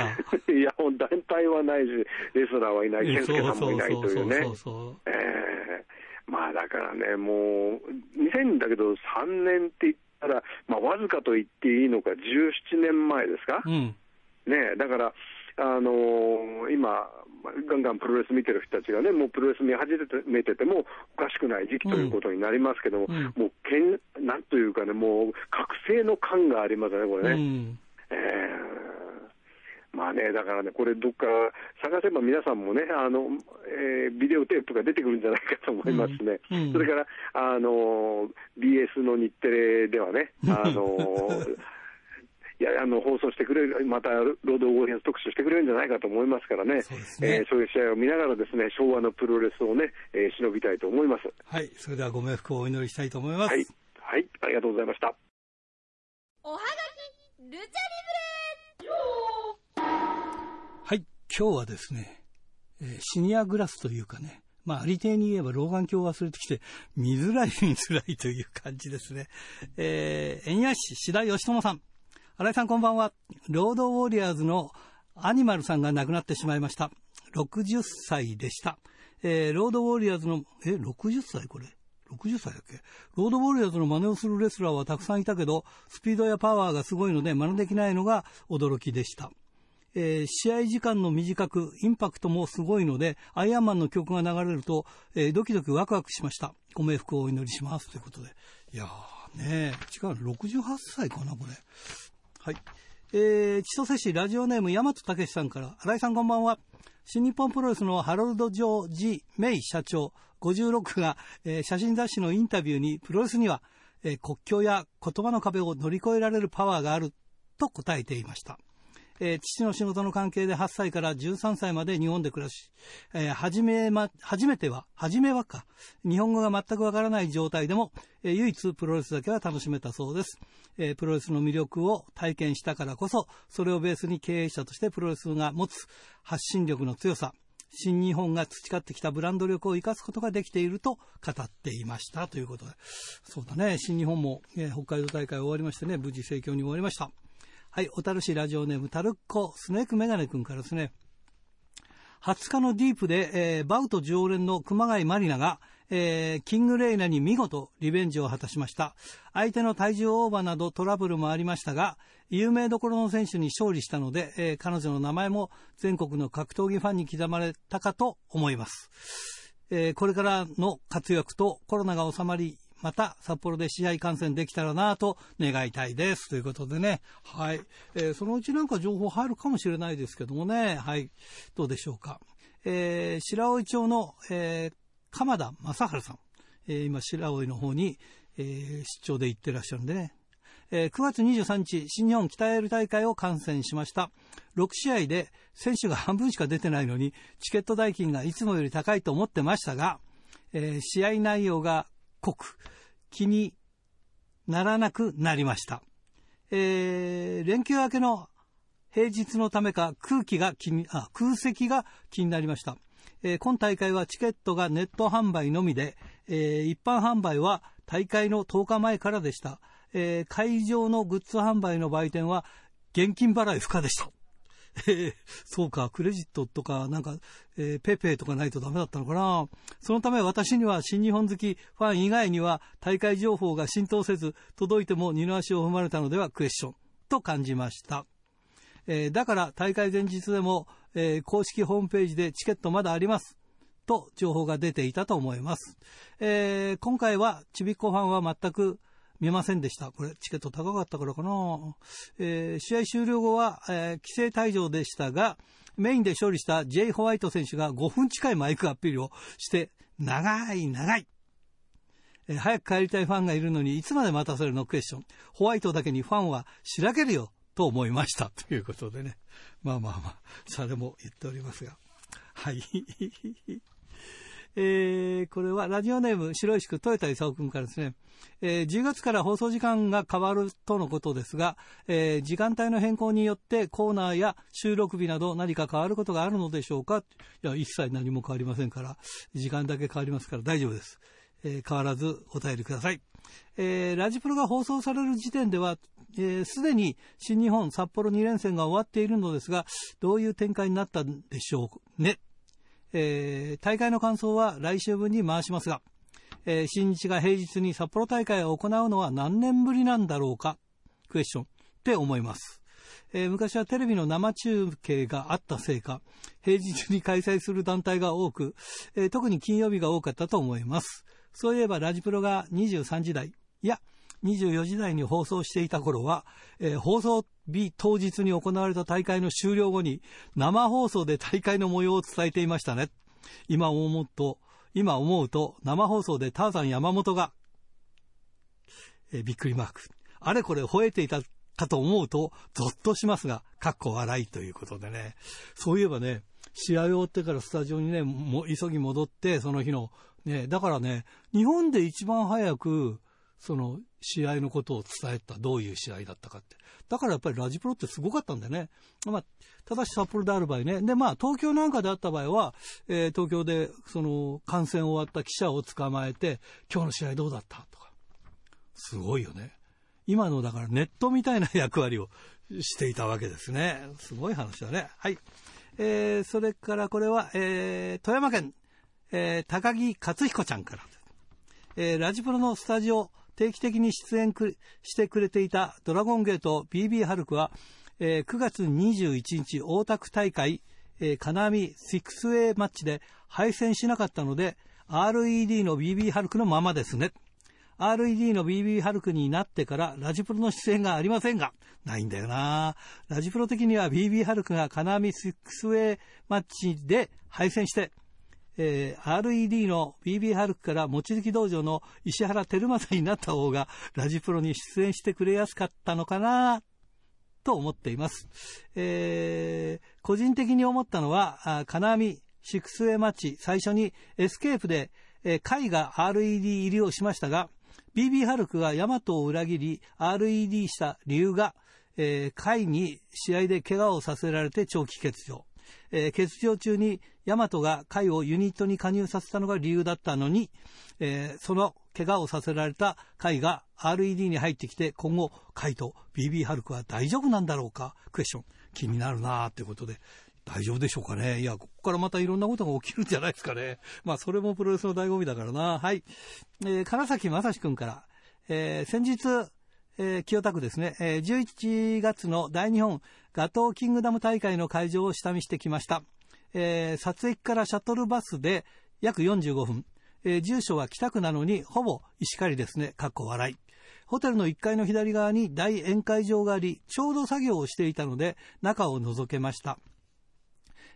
いや、もう団体はないし、レスラーはいない、健介さんもいないというね。そうそうそうえー、まあだからね、もう、2000だけど3年って言ったら、まあわずかと言っていいのか、17年前ですか？うん、ねだから、あのー、今、ガンガンプロレス見てる人たちがね、もうプロレス見始めててもおかしくない時期ということになりますけども、うん、もうけん、なんというかね、もう覚醒の感がありますね、これね。うん、えー、まあね、だからね、これ、どっか探せば皆さんもね、あのえー、ビデオテープが出てくるんじゃないかと思いますね、うん、それからあの BS の日テレではね、あの [LAUGHS] いやあの放送してくれる、また労働ウォリアーズ特集してくれるんじゃないかと思いますからね、そう、ね、えー、そういう試合を見ながら、ですね昭和のプロレスをね、えー、忍びたいと思います。はい、それではご冥福をお祈りしたいと思います。はい、はい、ありがとうございました。おはがき、ルチャリブレはい、今日はですね、えー、シニアグラスというかね、まあ、ありていに言えば老眼鏡を忘れてきて、見づらい見づらいという感じですね。えー、円安市白義友さん。新井さんこんばんは。ロードウォリアーズのアニマルさんが亡くなってしまいました。60歳でした。えー、ロードウォリアーズの、え、60歳これ？60歳だっけ？ロードウォリアーズの真似をするレスラーはたくさんいたけど、スピードやパワーがすごいので真似できないのが驚きでした。えー、試合時間の短く、インパクトもすごいので、アイアンマンの曲が流れると、えー、ドキドキワクワクしました。ご冥福をお祈りします。ということで。いやーね違う、68歳かな、これ。はい。えー、千歳市ラジオネーム大和武さんから、新井さんこんばんは。新日本プロレスのハロルド・ジョー・ジ・メイ社長56が、えー、写真雑誌のインタビューに、プロレスにはえー、国境や言葉の壁を乗り越えられるパワーがあると答えていました。えー、父の仕事の関係で8歳から13歳まで日本で暮らし、えー、初めま、初めては、初めはか、日本語が全くわからない状態でも、えー、唯一プロレスだけは楽しめたそうです、えプロレスの魅力を体験したからこそ、それをベースに経営者としてプロレスが持つ発信力の強さ、新日本が培ってきたブランド力を生かすことができていると語っていました。ということで、そうだね、新日本も、え北海道大会終わりましてね、無事盛況に終わりました。はい、小樽市ラジオネーム、タルッコ、スネークメガネ君からですね、20日のディープで、えー、バウト常連の熊谷まりなが、えー、キングレイナに見事リベンジを果たしました。相手の体重オーバーなどトラブルもありましたが、有名どころの選手に勝利したので、えー、彼女の名前も全国の格闘技ファンに刻まれたかと思います。えー、これからの活躍とコロナが収まり、また札幌で試合観戦できたらなと願いたいです。ということでね、はい、えー、そのうちなんか情報入るかもしれないですけどもね、はい、どうでしょうか。えー、白老町の、えー、鎌田正治さん、えー、今白老の方に、えー、出張で行ってらっしゃるんでね、えー、9月23日、新日本北エール大会を観戦しました。6試合で選手が半分しか出てないのに、チケット代金がいつもより高いと思ってましたが、えー、試合内容が濃く気にならなくなりました。えー、連休明けの平日のためか空気が気に、あ、空席が気になりました。えー、今大会はチケットがネット販売のみで、えー、一般販売は大会の10日前からでした。えー、会場のグッズ販売の売店は現金払い不可でした。[LAUGHS] そうか、クレジットとか、なんか、えー、ペペとかないとダメだったのかな。そのため私には新日本好きファン以外には大会情報が浸透せず、届いても二の足を踏まれたのではクエスチョンと感じました。えー、だから大会前日でも、えー、公式ホームページでチケットまだあります。と情報が出ていたと思います。えー、今回はちびっこファンは全く見ませんでした。これ、チケット高かったからかな。えー、試合終了後は、えー、規制退場でしたが、メインで勝利した J. ホワイト選手が5分近いマイクアピールをして、長い長い。えー、早く帰りたいファンがいるのにいつまで待たせるの？クエスチョン。ホワイトだけにファンはしらけるよと思いました。[LAUGHS] ということでね。まあまあまあ、それも言っておりますが。はい。えー、これはラジオネーム白石区豊田勲君からですね、えー、10月から放送時間が変わるとのことですが、えー、時間帯の変更によってコーナーや収録日など何か変わることがあるのでしょうか？いや、一切何も変わりませんから、時間だけ変わりますから大丈夫です。え変わらずお便りください。えラジプロが放送される時点では、す、えー、で、に新日本札幌2連戦が終わっているのですが、どういう展開になったんでしょうね？えー、大会の感想は来週分に回しますが、えー、新日が平日に札幌大会を行うのは何年ぶりなんだろうか？クエスチョンって思います。えー、昔はテレビの生中継があったせいか、平日に開催する団体が多く、えー、特に金曜日が多かったと思います。そういえばラジプロが23時台、いや、24時台に放送していた頃は、えー、放送日当日に行われた大会の終了後に生放送で大会の模様を伝えていましたね。今思うと、今思うと生放送でターザン山本が、えー、びっくりマーク。あれこれ吠えていたかと思うと、ゾッとしますが、かっこ笑いということでね。そういえばね、試合終わってからスタジオにね、も急ぎ戻って、その日の、ね、だからね、日本で一番早く、その試合のことを伝えた、どういう試合だったかって。だからやっぱりラジプロってすごかったんだよね。まあ、ただし札幌である場合ね。で、まあ、東京なんかであった場合は、えー、東京で、その、観戦終わった記者を捕まえて、今日の試合どうだったとか。すごいよね。今の、だからネットみたいな役割をしていたわけですね。すごい話だね。はい。えー、それからこれは、えー、富山県、えー、高木克彦ちゃんから。えー、ラジプロのスタジオ、定期的に出演してくれていたドラゴンゲート BB ハルクは、えー、9月21日大田区大会、えー、金網 6A マッチで敗戦しなかったので RED の BB ハルクのままですね。RED の BB ハルクになってからラジプロの出演がありませんが、ないんだよなラジプロ的には BB ハルクが金網 6A マッチで敗戦して、えー、RED の BB ハルクから望月道場の石原照正になった方がラジプロに出演してくれやすかったのかなと思っています。えー、個人的に思ったのは、金網、シックスウェイマッチ、最初にエスケープで、えー、海が RED 入りをしましたが、BB ハルクがヤマトを裏切り RED した理由が、えー、 KAI に試合で怪我をさせられて長期欠場。えー、欠場中にヤマトが KAI をユニットに加入させたのが理由だったのに、えー、その怪我をさせられた海が RED に入ってきて今後 KAI と BB ハルクは大丈夫なんだろうか？クエスチョン気になるなということで大丈夫でしょうかね？いや、ここからまたいろんなことが起きるんじゃないですかね。まあ、それもプロレスの醍醐味だからな。はい。えー、金崎正史君から、えー、先日、えー、清田区ですね、えー、11月の大日本ガトーキングダム大会の会場を下見してきました。えー、撮影からシャトルバスで約45分。えー、住所は北区なのにほぼ石狩ですね、かっこ笑い。ホテルの1階の左側に大宴会場があり、ちょうど作業をしていたので、中を覗けました。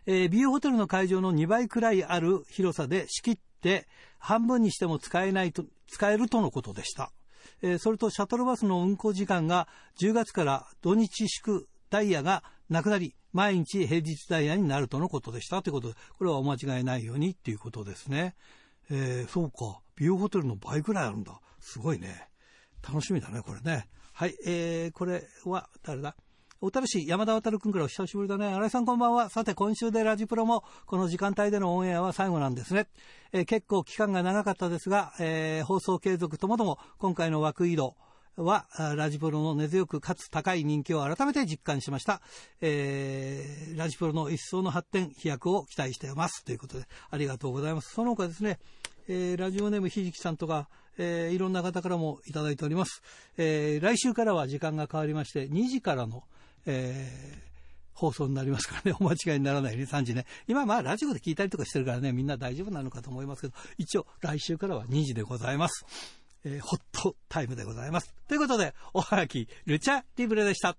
えー、ビューホテルの会場の2倍くらいある広さで仕切って、半分にしても使えないと、使えるとのことでした。えー、それとシャトルバスの運行時間が10月から土日祝ダイヤがなくなり、毎日平日ダイヤになるとのことでしたということで、これはお間違いないようにということですね。えー、そうか。ビューホテルの倍くらいあるんだ。すごいね。楽しみだね、これね。はい、えー、これは誰だ？小樽市山田渡君からお久しぶりだね。新井さんこんばんは。さて、今週でラジプロもこの時間帯でのオンエアは最後なんですね。えー、結構期間が長かったですが、えー、放送継続ともども今回の枠移動、は、ラジプロの根強くかつ高い人気を改めて実感しました。えー、ラジプロの一層の発展、飛躍を期待しています。ということで、ありがとうございます。その他ですね、えー、ラジオネームひじきさんとか、えー、いろんな方からもいただいております。えー、来週からは時間が変わりまして、2時からの、えー、放送になりますからね、[LAUGHS] お間違いにならないように3時ね。今まあラジオで聞いたりとかしてるからね、みんな大丈夫なのかと思いますけど、一応来週からは2時でございます。えー、ホットタイムでございます。ということで、おはがき、ルチャリブレでした。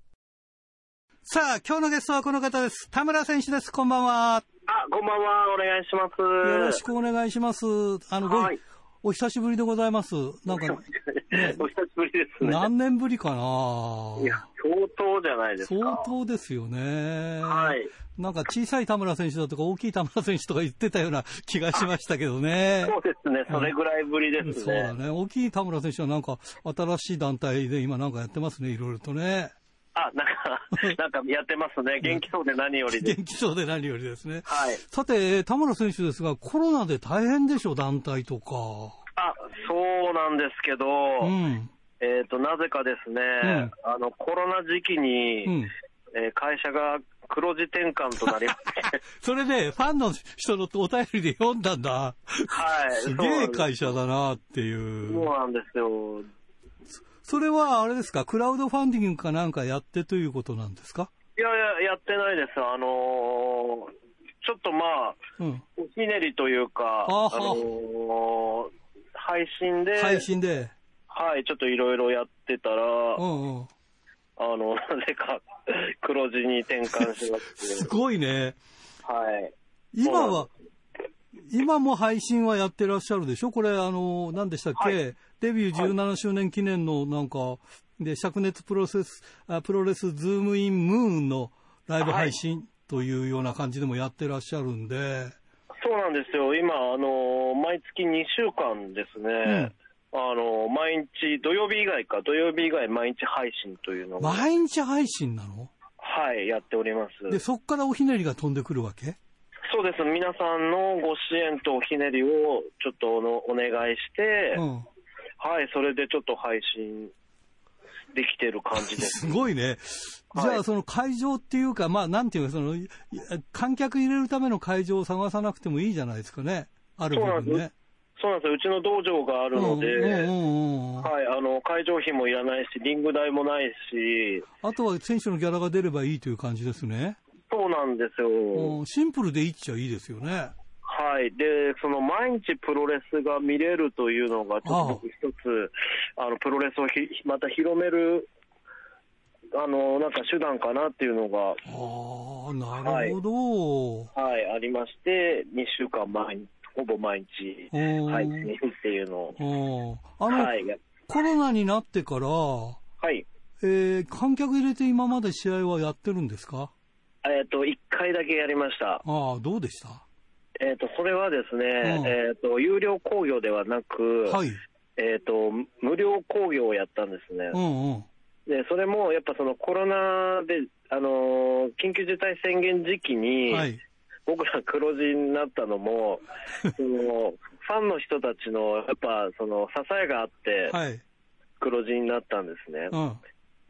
さあ、今日のゲストはこの方です。田村選手です。こんばんは。あ、こんばんは。お願いします。よろしくお願いします。あの、はい、お久しぶりでございます。なんか、ね、[LAUGHS] お久しぶりですね。何年ぶりかないや、相当じゃないですか。相当ですよね。はい。なんか小さい田村選手だとか大きい田村選手とか言ってたような [LAUGHS] 気がしましたけどね。そうですね。それぐらいぶりですね。そうだね。大きい田村選手はなんか新しい団体で今なんかやってますね。いろいろとね。あ、なんか、[LAUGHS] なんかやってますね。元気そうで何よりで元気そうで何よりですね。はい。さて、田村選手ですが、コロナで大変でしょ、団体とか。あ、そうなんですけど、うん、えっ、ー、と、なぜかですね、うん、あの、コロナ時期に、うん、えー、会社が黒字転換となりまして。[LAUGHS] それで、ファンの人のお便りで読んだんだ。はい。すげえ会社だなっていう。そうなんですよ。それはあれですか、クラウドファンディングかなんかやってということなんですか？いやいや、やってないです。あのー、ちょっとまあ、うん、おひねりというか、あ、あのー、配信で、配信で、はい、ちょっといろいろやってたら、うんうん、あの、なぜか黒字に転換しまして。[LAUGHS] すごいね。はい。今は、今も配信はやってらっしゃるでしょ？これ、あの、何でしたっけ、はい、デビュー17周年記念のなんか、で、灼熱プロセス、あプロレスズームインムーンのライブ配信というような感じでもやってらっしゃるんで。はい、そうなんですよ。今、あの、毎月2週間ですね。うんあの、毎日、土曜日以外か、土曜日以外毎日配信というのが。毎日配信なの？はい、やっております。で、そこからおひねりが飛んでくるわけ？そうです。皆さんのご支援とおひねりをちょっとお願いして、うん、はい、それでちょっと配信できてる感じです。すごいね。じゃあ、その会場っていうか、まあ、なんていうか、その、観客入れるための会場を探さなくてもいいじゃないですかね。ある部分ね。そうなんですよ。うちの道場があるので、はい、あの、会場費もいらないし、リング代もないし。あとは選手のギャラが出ればいいという感じですね。そうなんですよ。シンプルでいいっちゃいいですよね。はい。で、その毎日プロレスが見れるというのが、ちょっと一つ、あの、プロレスをひまた広める、あの、なんか手段かなっていうのが。ああ、なるほど、はい。はい、ありまして、2週間前にほぼ毎日配信っていうのを。あの、はい、コロナになってから、はい。えー、観客入れて今まで試合はやってるんですか？えっ、と、1回だけやりました。ああ、どうでした？えっ、と、それはですね、えっ、と、有料興行ではなく、はい。えっ、と、無料興行をやったんですね。うんうん。で、それもやっぱそのコロナで、あの緊急事態宣言時期に、はい、僕ら黒字になったのも、[LAUGHS] そのファンの人たちのやっぱその支えがあって、黒字になったんですね。うん、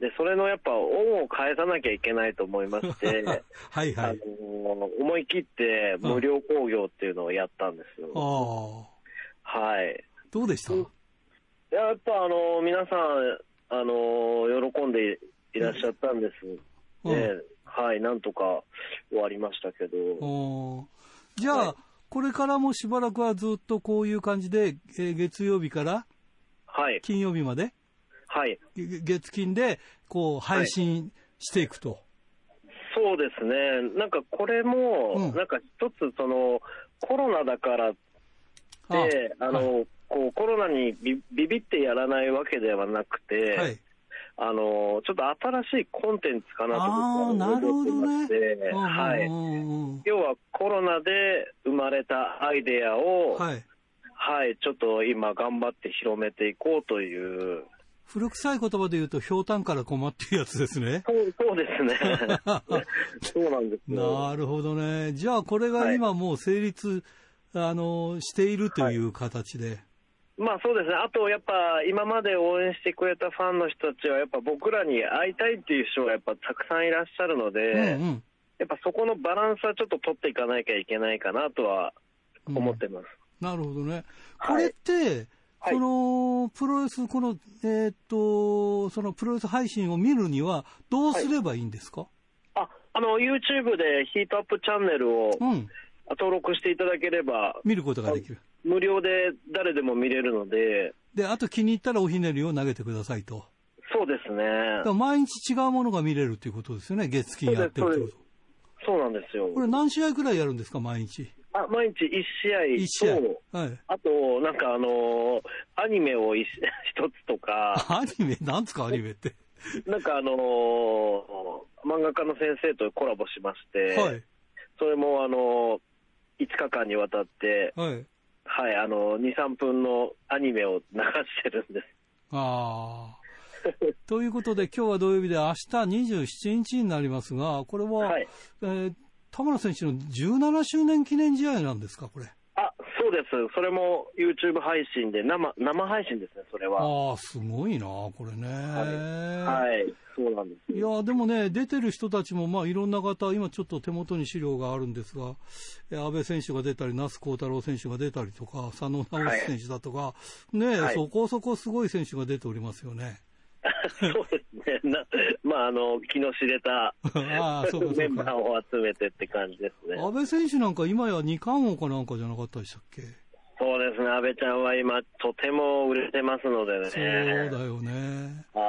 で、それのやっぱ恩を返さなきゃいけないと思いまして、[LAUGHS] はい、はい、あの思い切って無料興行っていうのをやったんですよ。はい。どうでした？やっぱあの皆さん、あの喜んでいらっしゃったんです。うん、はい、なんとか終わりましたけど。じゃあ、はい、これからもしばらくはずっとこういう感じで、えー、月曜日から金曜日まで、はい、月金でこう配信していくと。はい、そうですね、なんかこれも、うん、なんか一つ、そのコロナだからって、あの、はい、こうコロナにビビビってやらないわけではなくて、はい、あのちょっと新しいコンテンツかなと僕は思ってまして、ね、はい、要はコロナで生まれたアイデアを、はい、はい、ちょっと今頑張って広めていこうという。古臭い言葉で言うと、ひょうたんから困っていうやつですね。そうそうですね。[LAUGHS] そうなんですなるほどね。じゃあ、これが今もう成立、はい、あの、しているという形で。はいまあそうですね、あとやっぱ今まで応援してくれたファンの人たちは、やっぱ僕らに会いたいっていう人がやっぱたくさんいらっしゃるので、うんうん、やっぱそこのバランスはちょっと取っていかなきゃいけないかなとは思ってます。うん、なるほどね。これって、はい、そのプロレス、この、えー、っと、そのプロレス配信を見るには、どうすればいいんですか、はい、あ、あの、YouTube でヒートアップチャンネルを、うん登録していただければ、見ることができる。無料で誰でも見れるので。で、あと気に入ったらおひねりを投げてくださいと。そうですね。毎日違うものが見れるということですよね、月金やってるってこと。そうなんですよ。これ何試合くらいやるんですか、毎日？あ、毎日1試合と、試合はい、あと、なんかあのー、アニメを一つとか。[LAUGHS] アニメ？なんですか、アニメって。[LAUGHS] なんかあのー、漫画家の先生とコラボしまして、はい、それもあのー、5日間にわたって、はい、はい、あの、2、3分のアニメを流してるんです。ああ。ということで、今日は土曜日で明日27日になりますが、これは、はい、えー、田村選手の17周年記念試合なんですか、これ。あ、そうです。それも YouTube 配信で、生、生配信ですね、それは。ああ、すごいな、これね。はい。はい、そうなんです。いや、でもね、出てる人たちも、まあ、いろんな方、今ちょっと手元に資料があるんですが、安倍選手が出たり、那須幸太郎選手が出たりとか、佐野直樹選手だとか、はい、ね、はい、そこそこすごい選手が出ておりますよね。[LAUGHS] そうですね。なまあ、あの、気の知れた [LAUGHS] あそうかメンバーを集めてって感じですね。安倍選手なんか今や二冠王かなんかじゃなかったでしたっけ？そうですね、安倍ちゃんは今、とても売れてますのでね。そうだよね。は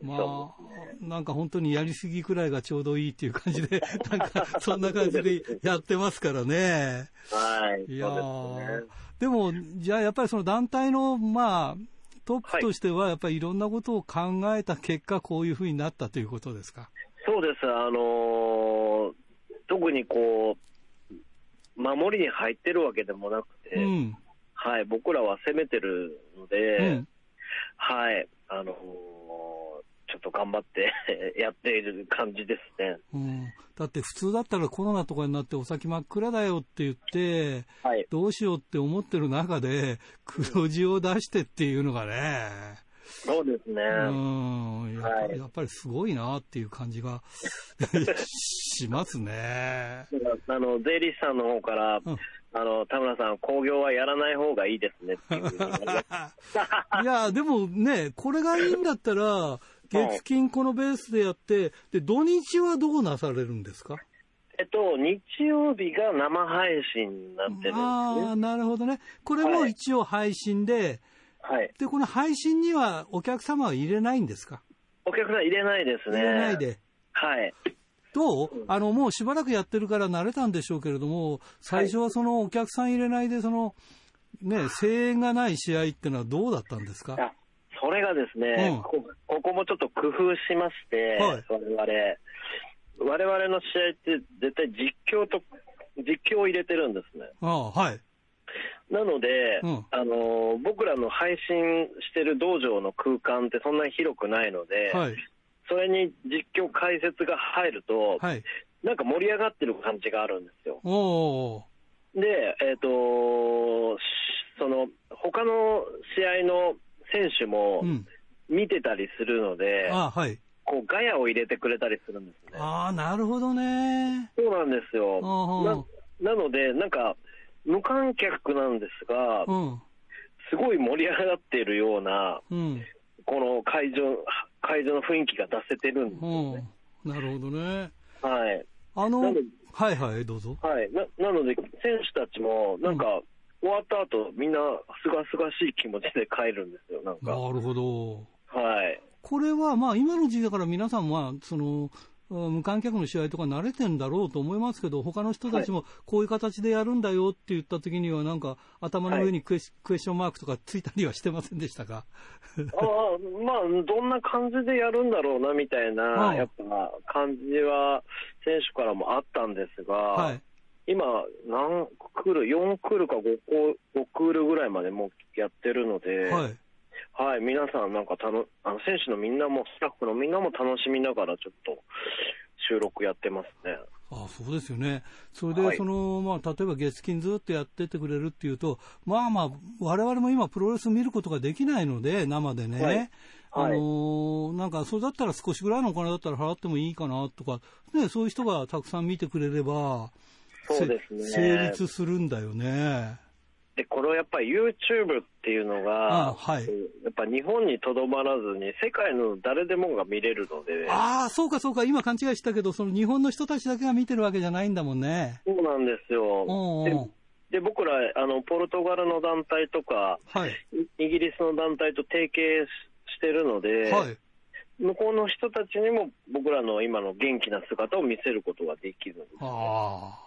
い。まあ、なんか本当にやりすぎくらいがちょうどいいっていう感じで、[LAUGHS] なんかそんな感じでやってますからね。はい。いやで,、も、じゃあやっぱりその団体の、まあ、トップとしては、やっぱりいろんなことを考えた結果、こういうふうになったということですか？そうです。あのー、特にこう、守りに入ってるわけでもなくて、うん、はい、僕らは攻めてるので、うん、はい、あのーちょっと頑張って [LAUGHS] やっている感じですね、うん、だって普通だったらコロナとかになってお先真っ暗だよって言って、はい、どうしようって思ってる中で黒字を出してっていうのがね、そうですね。うん。やっぱり、やっぱりすごいなっていう感じが [LAUGHS] しますね。あの、税理士さんの方から、うん、あの、田村さん、興行はやらない方がいいですねっていう [LAUGHS] いや、でもね、これがいいんだったら、月金このベースでやって、で、土日はどうなされるんですか？えっと、日曜日が生配信になってるんです、ね、ああ、なるほどね。これも一応配信で、はい。で、この配信にはお客様は入れないんですか？お客さん入れないですね。入れないで。はい。どう？あの、もうしばらくやってるから慣れたんでしょうけれども、最初はそのお客さん入れないで、その、ね、声援がない試合っていうのはどうだったんですか？それがですね、うん、こここもちょっと工夫しまして、はい、我々、我々の試合って絶対実況と、実況を入れてるんですね。あはい。なので、うん、あの僕らの配信してる道場の空間ってそんなに広くないので、はい、それに実況解説が入ると、はい、なんか盛り上がってる感じがあるんですよ。で、えっ、ー、と、その、他の試合の選手も見てたりするので、うん、あはい。こう、ガヤを入れてくれたりするんですね。ああ、なるほどね。そうなんですよ。ななので、なんか、無観客なんですが、うん、すごい盛り上がっているような、うん、この会場、会場の雰囲気が出せてるんですよね。なるほどね。はい。あの、はいはい、どうぞ。はい。な、なので、選手たちも、なんか、終わった後、みんな、すがすがしい気持ちで帰るんですよ、なんか。なるほど。はい。これは、まあ、今の時代から皆さんは、その、無観客の試合とか慣れてんだろうと思いますけど、他の人たちもこういう形でやるんだよって言った時には、なんか頭の上にクエ,、クエスチョンマークとかついたりはしてませんでしたか？あまあ、どんな感じでやるんだろうなみたいな、やっぱ感じは選手からもあったんですが、はい、今、何クール、4クールか 5, 5クールぐらいまでもやってるので、はいはい、皆さん、なんかたのあの選手のみんなも、スタッフのみんなも楽しみながら、ちょっと収録やってますね。あそうですよね。それで、その、はい、まあ、例えば月金ずっとやっててくれるっていうと、まあまあ、我々も今プロレス見ることができないので、生でね。はい、あのー、なんか、それだったら少しぐらいのお金だったら払ってもいいかなとか、ね、そういう人がたくさん見てくれれば、そうですね。成立するんだよね。で、これやっぱり YouTube っていうのが、はい、やっぱ日本にとどまらずに、世界の誰でもが見れるので。ああ、そうかそうか、今勘違いしたけど、その日本の人たちだけが見てるわけじゃないんだもんね。そうなんですよ。おうおうで僕らあの、ポルトガルの団体とか、はい、イギリスの団体と提携してるので、はい、向こうの人たちにも僕らの今の元気な姿を見せることができるんです、ね。あ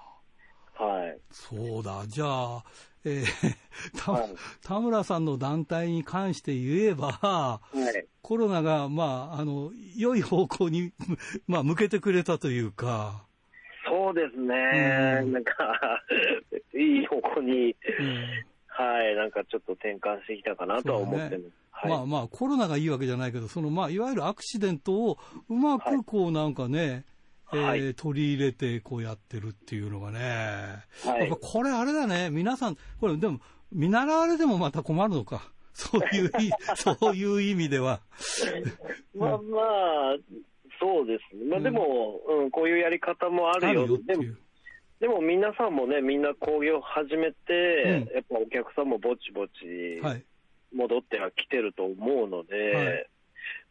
はい。そうだ。じゃあ、えー、[LAUGHS] た、はい、田村さんの団体に関して言えば、はい、コロナが、まあ、あの、良い方向に、[LAUGHS] まあ、向けてくれたというか。そうですね。うん、なんか、[LAUGHS] いい方向に、うん、はい、なんかちょっと転換してきたかなとは思ってます。ねはい、まあまあ、コロナがいいわけじゃないけど、その、まあ、いわゆるアクシデントをうまくこう、なんかね、はい、えー、取り入れてこうやってるっていうのがね。はい、これあれだね、皆さん、これでも、見習われてもまた困るのか。[LAUGHS] そういう [LAUGHS] そういう意味では。まあまあ、そうですね。まあでも、うん、うん、こういうやり方もあるよ。よでもでも皆さんもね、みんな興行始めて、うん、やっぱお客さんもぼちぼち戻ってはきてると思うので、はい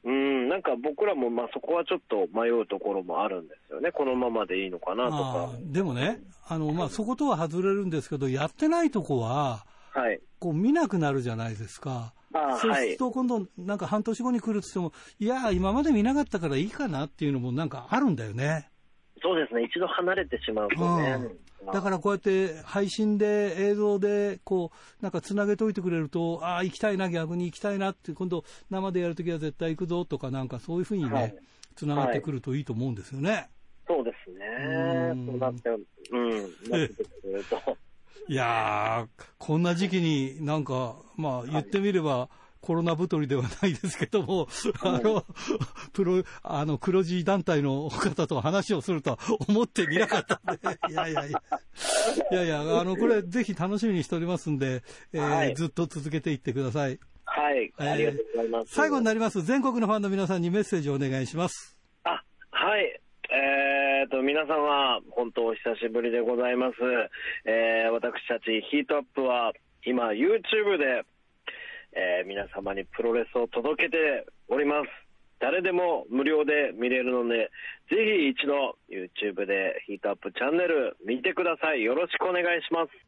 うん、なんか僕らもまあそこはちょっと迷うところもあるんですよね、このままでいいのかなとか。でもね、あのまあ、そことは外れるんですけど、やってないとこは、はい、こう見なくなるじゃないですか。そうすると今度、なんか半年後に来るとしても、いや、今まで見なかったからいいかなっていうのもなんかあるんだよね。そうですね、一度離れてしまうとね。だからこうやって配信で映像でこうなんかつなげといてくれるとああ行きたいな逆に行きたいなって今度生でやるときは絶対行くぞとかなんかそういうふうにね、つながってくるといいと思うんですよね。そうですね。そうなって、うん、なってくると。[LAUGHS] いやー、こんな時期になんか、まあ言ってみれば、コロナ太りではないですけども、あの、プロ、あの、黒字団体の方と話をするとは思ってみなかったんで、[LAUGHS] いやいやいや、いやいや、あの、これぜひ楽しみにしておりますんで、えー、はい、ずっと続けていってください。はい、ありがとうございます。最後になります。全国のファンの皆さんにメッセージをお願いします。あ、はい。えーと、皆様、本当お久しぶりでございます。えー、私たちヒートアップは、今、YouTube でえー、皆様にプロレスを届けております。誰でも無料で見れるので、ぜひ一度 YouTube でヒートアップチャンネル見てください。よろしくお願いします。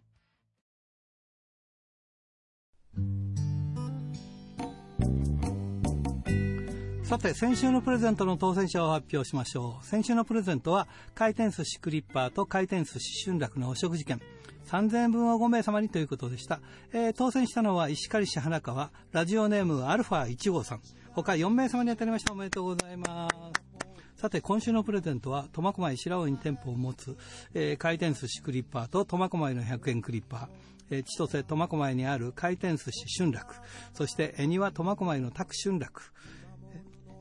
さて、先週のプレゼントの当選者を発表しましょう。先週のプレゼントは、回転寿司クリッパーと回転寿司春楽のお食事券。3000円分を5名様にということでした。えー、当選したのは石狩市花川、ラジオネームアルファ1号さん。他4名様に当たりました。おめでとうございます。さて、今週のプレゼントは、苫小牧白尾に店舗を持つ、えー、回転寿司クリッパーと苫小牧の100円クリッパー。えー、千歳苫小牧にある回転寿司春楽。そして、恵庭苫小牧の宅春楽。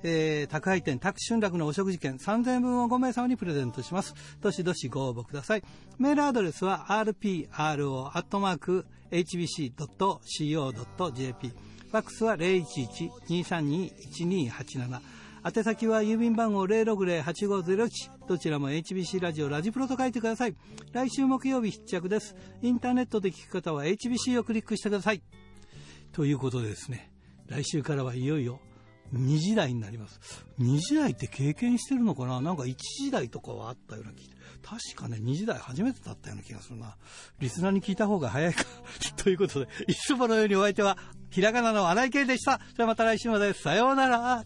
えー、宅配店宅春楽のお食事券3000円分を5名様にプレゼントします。どしどしご応募ください。メールアドレスは rpro.hbc.co.jp ファックスは011-232-1287宛先は郵便番号060-8501どちらも HBC ラジオラジプロと書いてください。来週木曜日必着です。インターネットで聞く方は HBC をクリックしてください。ということでですね、来週からはいよいよ2時台になります。2時台って経験してるのかな？なんか1時台とかはあったような気確かね、2時台初めてだったような気がするな。リスナーに聞いた方が早いか [LAUGHS] ということで、いつものようにお相手は、ひらがなの荒井圭でした。じゃあまた来週まで。さようなら。